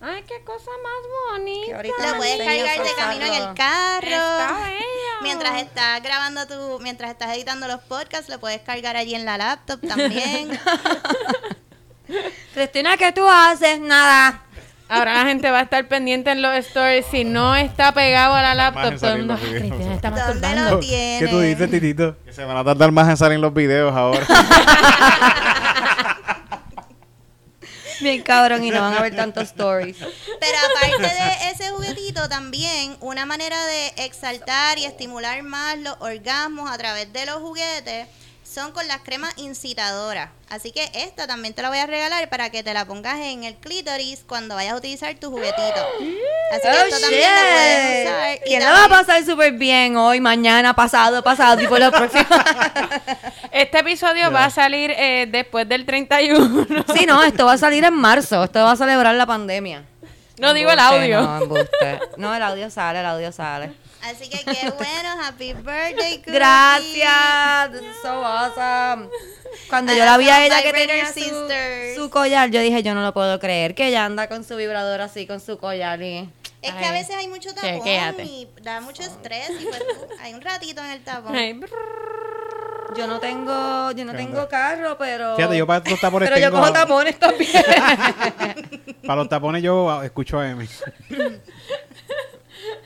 Speaker 3: Ay, qué cosa más bonita.
Speaker 4: Lo puedes cargar de camino en el carro.
Speaker 3: Está bello.
Speaker 4: Mientras estás grabando tu, mientras estás editando los podcasts, lo puedes cargar allí en la laptop también.
Speaker 1: Cristina, ¿qué tú haces? Nada.
Speaker 3: Ahora la gente va a estar pendiente en los stories. Si no está pegado a la laptop, todo el mundo. "Ah,
Speaker 5: videos".
Speaker 3: Cristina está.
Speaker 2: ¿Qué tú dices, Titito?
Speaker 5: Que se van a tardar más en salir los videos ahora.
Speaker 1: Bien cabrón y no van a ver tantos stories.
Speaker 4: Pero aparte de ese juguetito, también una manera de exaltar y estimular más los orgasmos a través de los juguetes son con las cremas incitadoras. Así que esta también te la voy a regalar para que te la pongas en el clítoris cuando vayas a utilizar tu juguetito. Así que
Speaker 1: Oh,
Speaker 4: esto también lo puedes usar.
Speaker 1: shit. Que la va a pasar súper bien hoy, mañana, pasado, pasado y por los próximos.
Speaker 3: Este episodio va a salir eh, después del 31.
Speaker 1: Sí, no, esto va a salir en marzo. Esto va a celebrar la pandemia.
Speaker 3: No digo el audio.
Speaker 1: No, embuste. No, el audio sale, el audio sale.
Speaker 4: Así que qué bueno, happy birthday, Cookie.
Speaker 1: Gracias. This is so awesome. Cuando yo la vi a ella que tenía su, collar, yo dije, yo no lo puedo creer. Que ella anda con su vibrador así, con su collar y...
Speaker 4: Es que a veces hay mucho tapón y da mucho estrés y pues hay un ratito en el tapón.
Speaker 3: Ay.
Speaker 1: Yo no tengo, yo no tengo carro, pero...
Speaker 2: Fíjate, yo para los tapones
Speaker 1: Pero yo cojo tapones también.
Speaker 2: Para los tapones yo escucho a Emi.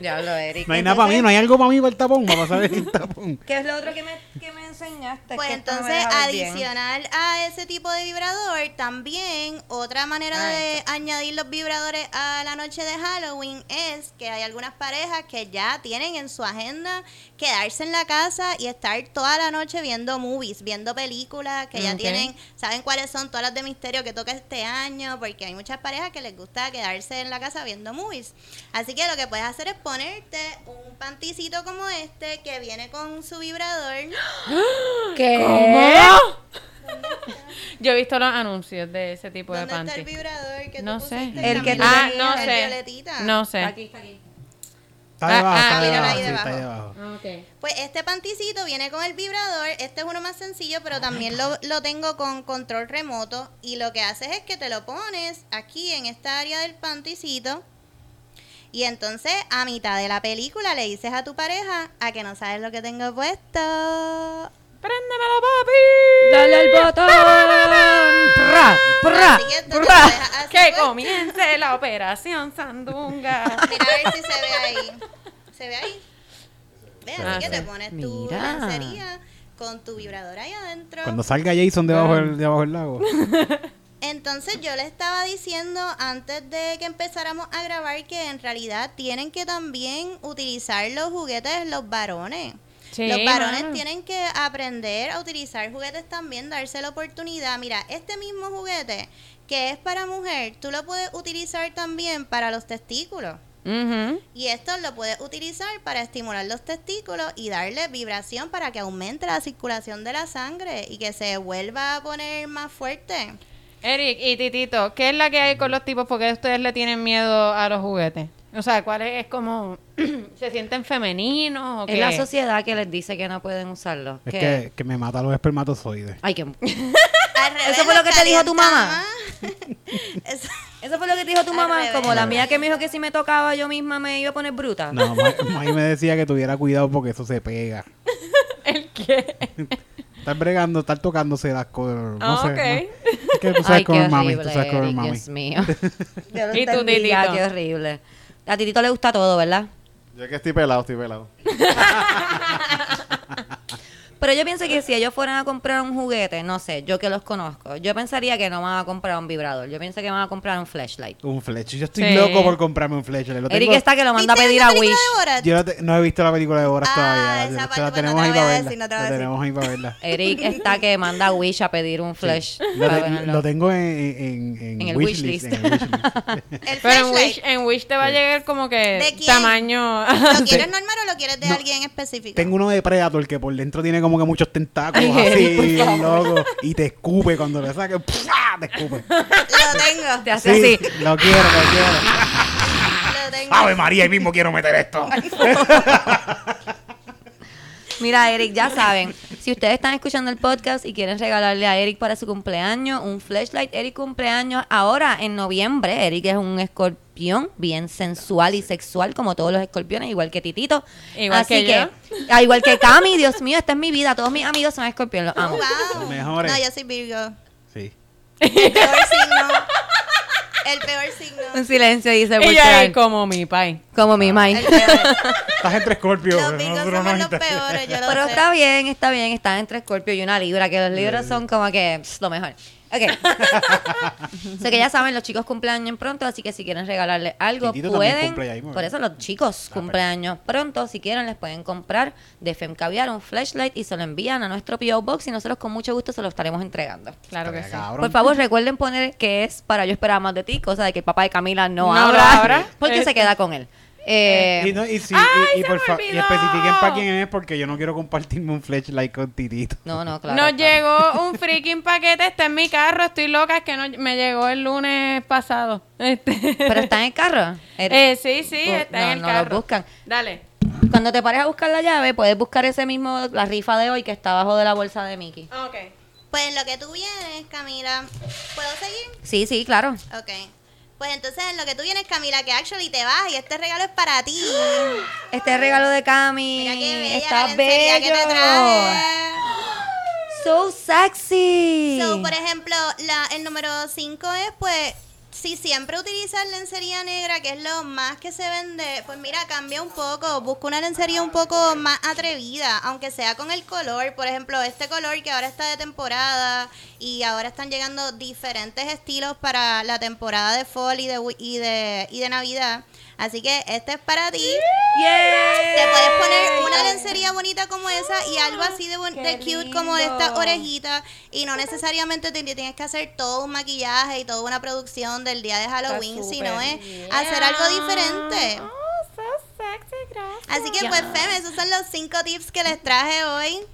Speaker 1: Diablo, Eric.
Speaker 2: No hay nada para mí, no hay algo para mí para el tapón, para pasar el tapón.
Speaker 1: ¿Qué es lo otro que me, que me enseñaste?
Speaker 4: Pues entonces,
Speaker 1: bien.
Speaker 4: adicional a ese tipo de vibrador, también otra manera de añadir los vibradores a la noche de Halloween es que hay algunas parejas que ya tienen en su agenda quedarse en la casa y estar toda la noche viendo movies, viendo películas, que ya tienen, saben cuáles son todas las de misterio que toca este año, porque hay muchas parejas que les gusta quedarse en la casa viendo movies. Así que lo que puedes hacer es ponerte un panticito como este que viene con su vibrador.
Speaker 1: ¿Qué?
Speaker 3: Yo he visto los anuncios de ese tipo de
Speaker 4: ¿Dónde está el
Speaker 3: panty.
Speaker 4: vibrador que tú
Speaker 3: No sé.
Speaker 4: pusiste,
Speaker 1: El que?
Speaker 3: Ah, no
Speaker 4: El
Speaker 3: sé.
Speaker 4: violetita.
Speaker 3: No sé.
Speaker 1: Aquí, está aquí.
Speaker 2: Está
Speaker 3: Ah,
Speaker 2: debajo,
Speaker 3: ah,
Speaker 2: está
Speaker 4: míralo
Speaker 2: debajo,
Speaker 4: ahí
Speaker 2: sí, está ahí
Speaker 4: debajo.
Speaker 2: debajo.
Speaker 4: Pues este panticito viene con el vibrador. Este es uno más sencillo, pero también lo, lo tengo con control remoto. Y lo que haces es que te lo pones aquí en esta área del panticito. Y entonces a mitad de la película le dices a tu pareja a que no sabes lo que tengo puesto.
Speaker 3: ¡Préndemelo, papi!
Speaker 1: Dale al botón. Prra, prra,
Speaker 4: Así que puesto.
Speaker 3: comience la operación Sandunga.
Speaker 4: Mira a ver si se ve ahí. ¿Se ve ahí? Ve, así
Speaker 3: Ah,
Speaker 4: que te pones tu
Speaker 1: Mira.
Speaker 4: lencería con tu vibrador ahí adentro.
Speaker 2: Cuando salga Jason debajo del, debajo del lago.
Speaker 4: Entonces yo le estaba diciendo antes de que empezáramos a grabar que en realidad tienen que también utilizar los juguetes los varones.
Speaker 3: Sí,
Speaker 4: los varones
Speaker 3: mano.
Speaker 4: tienen que aprender a utilizar juguetes también, darse la oportunidad. Mira, este mismo juguete que es para mujer, tú lo puedes utilizar también para los testículos. Y esto lo puedes utilizar para estimular los testículos y darle vibración para que aumente la circulación de la sangre y que se vuelva a poner más fuerte.
Speaker 3: Eric y Titito, ¿qué es la que hay con los tipos? Porque ustedes le tienen miedo a los juguetes. O sea, ¿cuál es, es como... ¿Se sienten femeninos o qué?
Speaker 1: Es la sociedad que les dice que no pueden usarlo.
Speaker 2: Es que, que me mata los espermatozoides.
Speaker 1: Ay, que... ¿Eso fue lo que te dijo tu mamá?
Speaker 4: Eso-
Speaker 1: Eso fue lo que te dijo tu mamá,
Speaker 4: revés.
Speaker 1: como la mía que me dijo que si me tocaba yo misma me iba a poner bruta.
Speaker 2: No, Ma- Maggie me decía que tuviera cuidado porque eso se pega.
Speaker 3: ¿El qué?
Speaker 2: Estar bregando, estar tocándose las cosas. No
Speaker 3: Ah,
Speaker 2: sé.
Speaker 3: ok.
Speaker 2: ¿no? Es que tú sabes
Speaker 1: Ay,
Speaker 2: cómo
Speaker 1: qué
Speaker 2: es mami.
Speaker 1: horrible,
Speaker 2: Tú sabes cómo es
Speaker 1: Eric,
Speaker 2: mami.
Speaker 1: Dios mío. Yo
Speaker 3: ¿Y tú, Titito?
Speaker 1: Qué horrible. A Titito le gusta todo, ¿verdad?
Speaker 5: Yo que estoy pelado, estoy pelado.
Speaker 1: Pero yo pienso que si ellos fueran a comprar un juguete, no sé, yo que los conozco, yo pensaría que no van a comprar un vibrador. Yo pienso que van a comprar un flashlight.
Speaker 2: Un flecha. Yo estoy
Speaker 3: Sí.
Speaker 2: loco por comprarme un flecha. Lo
Speaker 1: Eric
Speaker 2: tengo-
Speaker 1: está que lo manda a
Speaker 4: ¿Viste
Speaker 1: pedir a
Speaker 4: película
Speaker 1: Wish.
Speaker 4: de Borat?
Speaker 2: Yo no, te- no he visto la película de Boras
Speaker 4: Ah,
Speaker 2: todavía.
Speaker 4: esa
Speaker 2: La-
Speaker 4: parte,
Speaker 2: la
Speaker 4: pues,
Speaker 2: tenemos
Speaker 4: no te
Speaker 2: ahí
Speaker 4: la voy
Speaker 2: para
Speaker 4: a
Speaker 2: verla.
Speaker 4: decir, no te la
Speaker 2: La
Speaker 4: voy a decir.
Speaker 2: tenemos ahí para verla.
Speaker 1: Eric está que manda a Wish a pedir un flash.
Speaker 2: Lo,
Speaker 1: para
Speaker 2: te-
Speaker 1: ponerlo.
Speaker 2: lo tengo en, en, en,
Speaker 1: En el
Speaker 2: wishlist,
Speaker 1: wishlist.
Speaker 2: en el wishlist.
Speaker 4: El
Speaker 3: Pero en
Speaker 4: flashlight.
Speaker 3: Wish, en Wish te va a llegar como que
Speaker 4: ¿De quién?
Speaker 3: tamaño...
Speaker 4: ¿Lo quieres normal o lo quieres de
Speaker 2: No.
Speaker 4: alguien específico?
Speaker 2: Tengo uno de Predator que por dentro tiene como que muchos tentáculos así, loco. Y te escupe cuando le saques. ¡pua! Te escupe.
Speaker 4: Lo tengo.
Speaker 1: Te hace
Speaker 2: Sí,
Speaker 1: así.
Speaker 2: lo quiero, lo quiero.
Speaker 4: Lo tengo.
Speaker 2: Ave María, ahí mismo quiero meter esto.
Speaker 1: Mira, Eric, ya saben, si ustedes están escuchando el podcast y quieren regalarle a Eric para su cumpleaños un flashlight, Eric cumpleaños ahora en noviembre. Eric es un escorpión bien sensual y sexual como todos los escorpiones, igual que Titito.
Speaker 3: Igual
Speaker 1: Así
Speaker 3: que
Speaker 1: ah, igual que Cami, Dios mío, esta es mi vida. Todos mis amigos son escorpiones, los amo.
Speaker 4: Wow.
Speaker 2: Los mejores.
Speaker 4: No, yo soy Virgo.
Speaker 2: Sí.
Speaker 4: El peor signo. El peor signo.
Speaker 1: Un silencio dice
Speaker 3: Ella es como mi pai.
Speaker 1: Como mi Mike.
Speaker 4: peor.
Speaker 2: Estás entre Scorpio.
Speaker 4: Los
Speaker 2: nosotros
Speaker 4: somos
Speaker 2: no
Speaker 4: los peores, yo lo
Speaker 1: Pero
Speaker 4: sé.
Speaker 1: está bien, está bien. Están entre Scorpio y una Libra, que los libros son como que pss, lo mejor. Ok. sé que ya saben, los chicos cumpleaños pronto, así que si quieren regalarle algo,
Speaker 2: Titito
Speaker 1: pueden.
Speaker 2: cumple ahí, muy
Speaker 1: Por eso los chicos cumpleaños pronto, si quieren, les pueden comprar de Fem Caviar un flashlight y se lo envían a nuestro P.O. Box y nosotros con mucho gusto se lo estaremos entregando.
Speaker 3: Claro que sí.
Speaker 2: cabrón.
Speaker 1: Por favor, recuerden poner que es para yo esperar más de ti, cosa de que el papá de Camila no,
Speaker 3: No
Speaker 1: abra,
Speaker 3: abra.
Speaker 1: porque
Speaker 3: Este.
Speaker 1: se queda con él. Eh,
Speaker 2: Y, no, y, sí,
Speaker 3: ¡Ay,
Speaker 2: y, y
Speaker 3: se
Speaker 2: por fa- y especifiquen para quién es porque yo no quiero compartirme un flashlight con Titito.
Speaker 1: no, no, claro.
Speaker 3: Nos
Speaker 1: claro.
Speaker 3: llegó un freaking paquete, está en mi carro, estoy loca, es que no, me llegó el lunes pasado. Este.
Speaker 1: Pero está en el carro.
Speaker 3: Eh, sí, sí,
Speaker 1: Bu-
Speaker 3: está
Speaker 1: no,
Speaker 3: en el
Speaker 1: no lo
Speaker 3: carro.
Speaker 1: buscan.
Speaker 3: Dale.
Speaker 1: Cuando te pares a buscar la llave, puedes buscar ese mismo, la rifa de hoy que está abajo de la bolsa de Mickey.
Speaker 3: Ok.
Speaker 4: Pues lo que tú vienes, Camila. ¿Puedo seguir?
Speaker 1: Sí, sí, claro.
Speaker 4: Ok. Pues entonces en lo que tú vienes, Camila, que actually te vas y este regalo es para ti.
Speaker 1: Este es regalo de Cami.
Speaker 4: Mira qué bella
Speaker 1: está
Speaker 4: la lencería que te
Speaker 1: bello.
Speaker 4: traje.
Speaker 1: So sexy.
Speaker 4: So, por ejemplo, la, el número 5 es, pues, si siempre utilizas lencería negra, que es lo más que se vende, pues mira, cambia un poco, busca una lencería un poco más atrevida, aunque sea con el color. Por ejemplo, este color que ahora está de temporada y ahora están llegando diferentes estilos para la temporada de fall y de, y de, y de Navidad. Así que este es para ti. Te puedes poner una lencería bonita como esa y algo así de, de cute como esta orejita y no necesariamente te tienes que hacer todo un maquillaje y toda una producción del día de Halloween, sino es
Speaker 3: bien.
Speaker 4: hacer algo diferente.
Speaker 3: Oh, so sexy, gracias.
Speaker 4: Así que pues Fem, esos son los cinco tips que les traje hoy.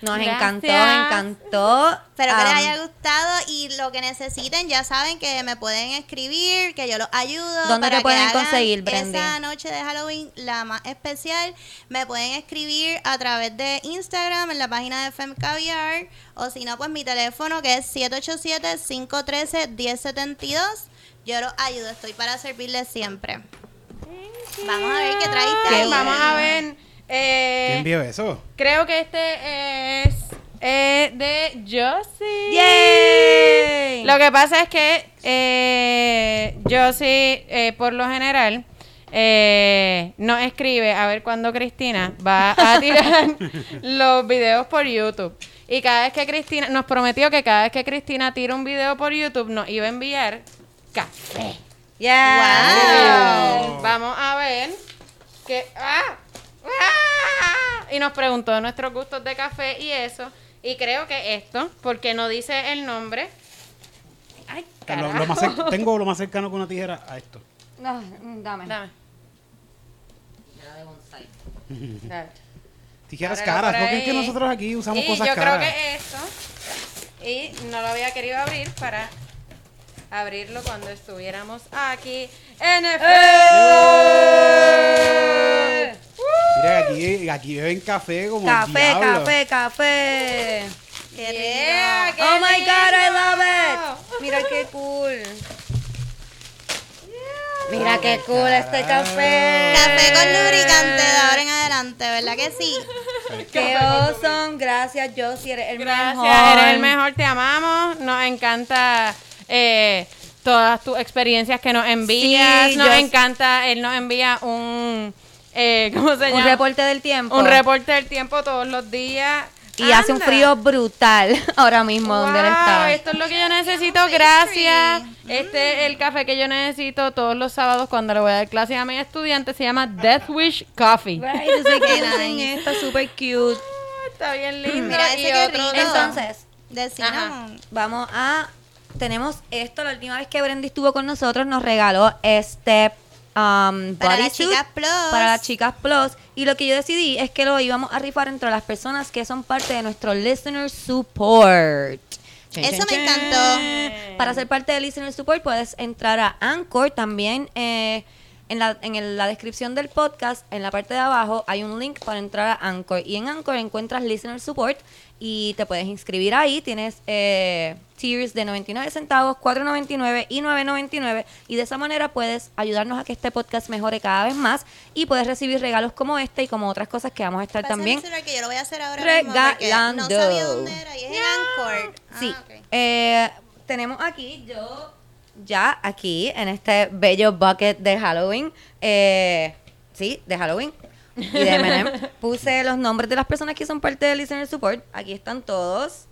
Speaker 1: Nos
Speaker 3: Gracias.
Speaker 1: encantó, me encantó.
Speaker 4: Espero que les haya gustado y lo que necesiten ya saben que me pueden escribir, que yo los ayudo.
Speaker 1: ¿Dónde
Speaker 4: para
Speaker 1: te pueden
Speaker 4: que
Speaker 1: conseguir, Brendy?
Speaker 4: Esa noche de Halloween, la más especial, me pueden escribir a través de Instagram en la página de Fem Caviar o si no, pues mi teléfono que es 787-513-1072. Yo los ayudo, estoy para servirles siempre. Vamos a ver qué traíste
Speaker 3: Ay,
Speaker 4: ahí.
Speaker 3: Vamos a ver. Eh,
Speaker 2: ¿Quién vio eso?
Speaker 3: Creo que este es eh, de Josie.
Speaker 1: ¡Yay!
Speaker 3: Lo que pasa es que eh, Josie, eh, por lo general, eh, no escribe a ver cuándo Cristina va a tirar los videos por YouTube. Y cada vez que Cristina, nos prometió que cada vez que Cristina tira un video por YouTube nos iba a enviar café.
Speaker 1: Yeah.
Speaker 4: Wow.
Speaker 3: Vamos a ver que ¡ah! ¡Ah! y nos preguntó nuestros gustos de café y eso y creo que esto porque no dice el nombre ay
Speaker 2: Lo-
Speaker 3: carajo.
Speaker 2: lo más cer- tengo lo más cercano con una tijera a esto.
Speaker 1: No, dame.
Speaker 3: Dame, dale.
Speaker 2: Tijeras
Speaker 3: Ábrelo
Speaker 2: caras. ¿No que
Speaker 3: ahí.
Speaker 2: nosotros aquí usamos
Speaker 3: y
Speaker 2: cosas
Speaker 3: yo
Speaker 2: caras?
Speaker 3: creo que esto y no lo había querido abrir para abrirlo cuando estuviéramos aquí en el
Speaker 1: ¡Eh!
Speaker 2: Mira, aquí, aquí beben café como el
Speaker 1: Café,
Speaker 2: diablo.
Speaker 1: café, café.
Speaker 4: Qué
Speaker 3: Yeah,
Speaker 4: rico.
Speaker 3: qué
Speaker 1: Oh my god, I love it. Mira qué cool. Mira qué cool este café.
Speaker 4: Café con lubricante de ahora en adelante, ¿verdad que sí?
Speaker 1: Qué awesome. Gracias, Josie. Eres el
Speaker 3: Gracias,
Speaker 1: mejor.
Speaker 3: eres el mejor, te amamos. Nos encanta eh, todas tus experiencias que nos envías.
Speaker 1: Sí,
Speaker 3: nos
Speaker 1: yo-
Speaker 3: encanta, él nos envía un, eh, ¿cómo se llama?
Speaker 1: Un reporte del tiempo.
Speaker 3: Un reporte del tiempo todos los días.
Speaker 1: Y hace un frío brutal ahora mismo donde él
Speaker 3: Wow,
Speaker 1: está.
Speaker 3: esto es lo que yo necesito, gracias. Este es el café que yo necesito todos los sábados cuando le voy a dar clases a mis estudiantes. Se llama Death Wish Coffee.
Speaker 1: Right, yo sé que
Speaker 4: Qué
Speaker 1: dicen
Speaker 4: nice.
Speaker 1: Está súper cute.
Speaker 3: Ah, Está bien lindo.
Speaker 4: Mira ese
Speaker 3: y
Speaker 4: qué
Speaker 3: otro
Speaker 4: rico.
Speaker 1: Entonces,
Speaker 4: De cinnamon.
Speaker 1: vamos a... Tenemos esto, la última vez que Brendy estuvo con nosotros nos regaló este um,
Speaker 4: Para las chicas plus.
Speaker 1: para las chicas plus. Y lo que yo decidí es que lo íbamos a rifar entre las personas que son parte de nuestro Listener Support.
Speaker 4: Eso me encantó.
Speaker 1: Para ser parte de Listener Support puedes entrar a Anchor también. eh, En la, en el- la descripción del podcast, en la parte de abajo, hay un link para entrar a Anchor. Y en Anchor encuentras Listener Support y te puedes inscribir ahí. Tienes eh, tiers de 99 centavos, 4.99 y 9.99. Y de esa manera puedes ayudarnos a que este podcast mejore cada vez más. Y puedes recibir regalos como este y como otras cosas que vamos a estar también.
Speaker 4: celular que yo lo voy a hacer ahora mismo porque
Speaker 1: Regalando.
Speaker 4: no sabía dónde era y es en Anchor. Ah,
Speaker 1: Sí. Eh, tenemos aquí, yo ya aquí, en este bello bucket de Halloween, eh, sí, de Halloween y de M&M, puse los nombres de las personas que son parte del Listener Support. Aquí están todos.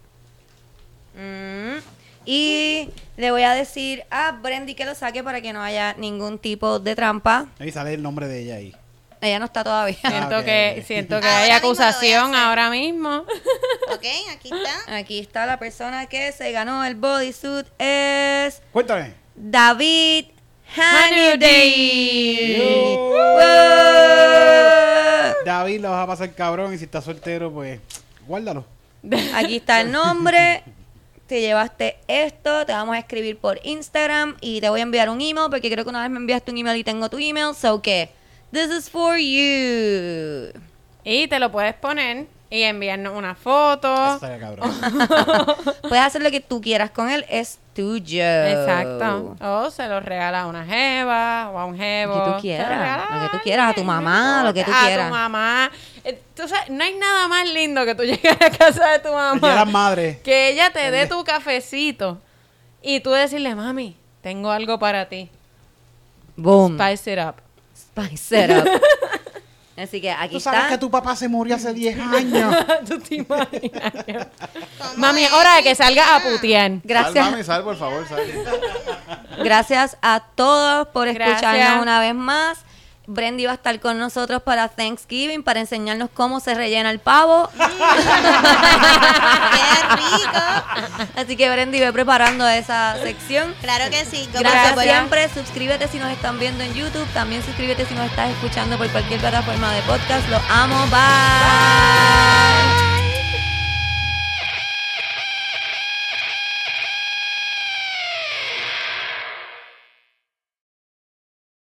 Speaker 1: Mm. Y le voy a decir a Brendy que lo saque para que no haya ningún tipo de trampa.
Speaker 2: Ahí sale el nombre de ella ahí.
Speaker 1: Ella no está todavía.
Speaker 3: Siento
Speaker 2: Ah,
Speaker 3: que, siento que
Speaker 4: Ahora
Speaker 3: hay acusación ahora mismo.
Speaker 4: Ok, aquí está.
Speaker 1: Aquí está la persona que se ganó el bodysuit. Es
Speaker 2: Cuéntame.
Speaker 1: David Hannity.
Speaker 2: David lo vas a pasar cabrón y si estás soltero, pues guárdalo.
Speaker 1: Aquí está el nombre. Te llevaste esto, te vamos a escribir por Instagram y te voy a enviar un email porque creo que una vez me enviaste un email y tengo tu email. So que, this is for you.
Speaker 3: Y te lo puedes poner y enviarnos una foto.
Speaker 2: Eso cabrón.
Speaker 1: Puedes hacer lo que tú quieras con él, es tuyo.
Speaker 3: Exacto. O se lo regala a una jeva o a un jevo.
Speaker 1: Lo que tú quieras, lo que tú
Speaker 3: a
Speaker 1: quieras, a tu mamá, lo que tú quieras.
Speaker 3: A tu mamá. Eh, sabes, no hay nada más lindo que tú llegar a casa de tu mamá.
Speaker 2: madres.
Speaker 3: Que ella te dé tu cafecito y tú decirle, mami, tengo algo para ti.
Speaker 1: Boom.
Speaker 3: Spice it up.
Speaker 1: Spice it up. Así que aquí
Speaker 2: Tú sabes
Speaker 1: está.
Speaker 2: que tu papá se murió hace 10 años.
Speaker 3: ¿Tú te imaginas?
Speaker 4: ¿Cómo
Speaker 3: mami,
Speaker 4: es?
Speaker 3: hora de que salga a putear.
Speaker 5: Sal,
Speaker 1: Gracias.
Speaker 5: mami, sal, por favor, sal.
Speaker 1: Gracias a todos por escucharnos
Speaker 3: Gracias.
Speaker 1: una vez más. Brendy va a estar con nosotros para Thanksgiving para enseñarnos cómo se rellena el pavo.
Speaker 4: ¡Qué rico!
Speaker 1: Así que Brendy ve preparando esa sección.
Speaker 4: Claro que sí.
Speaker 1: Gracias siempre. Suscríbete si nos están viendo en YouTube. También suscríbete si nos estás escuchando por cualquier plataforma de podcast. Los amo. Bye.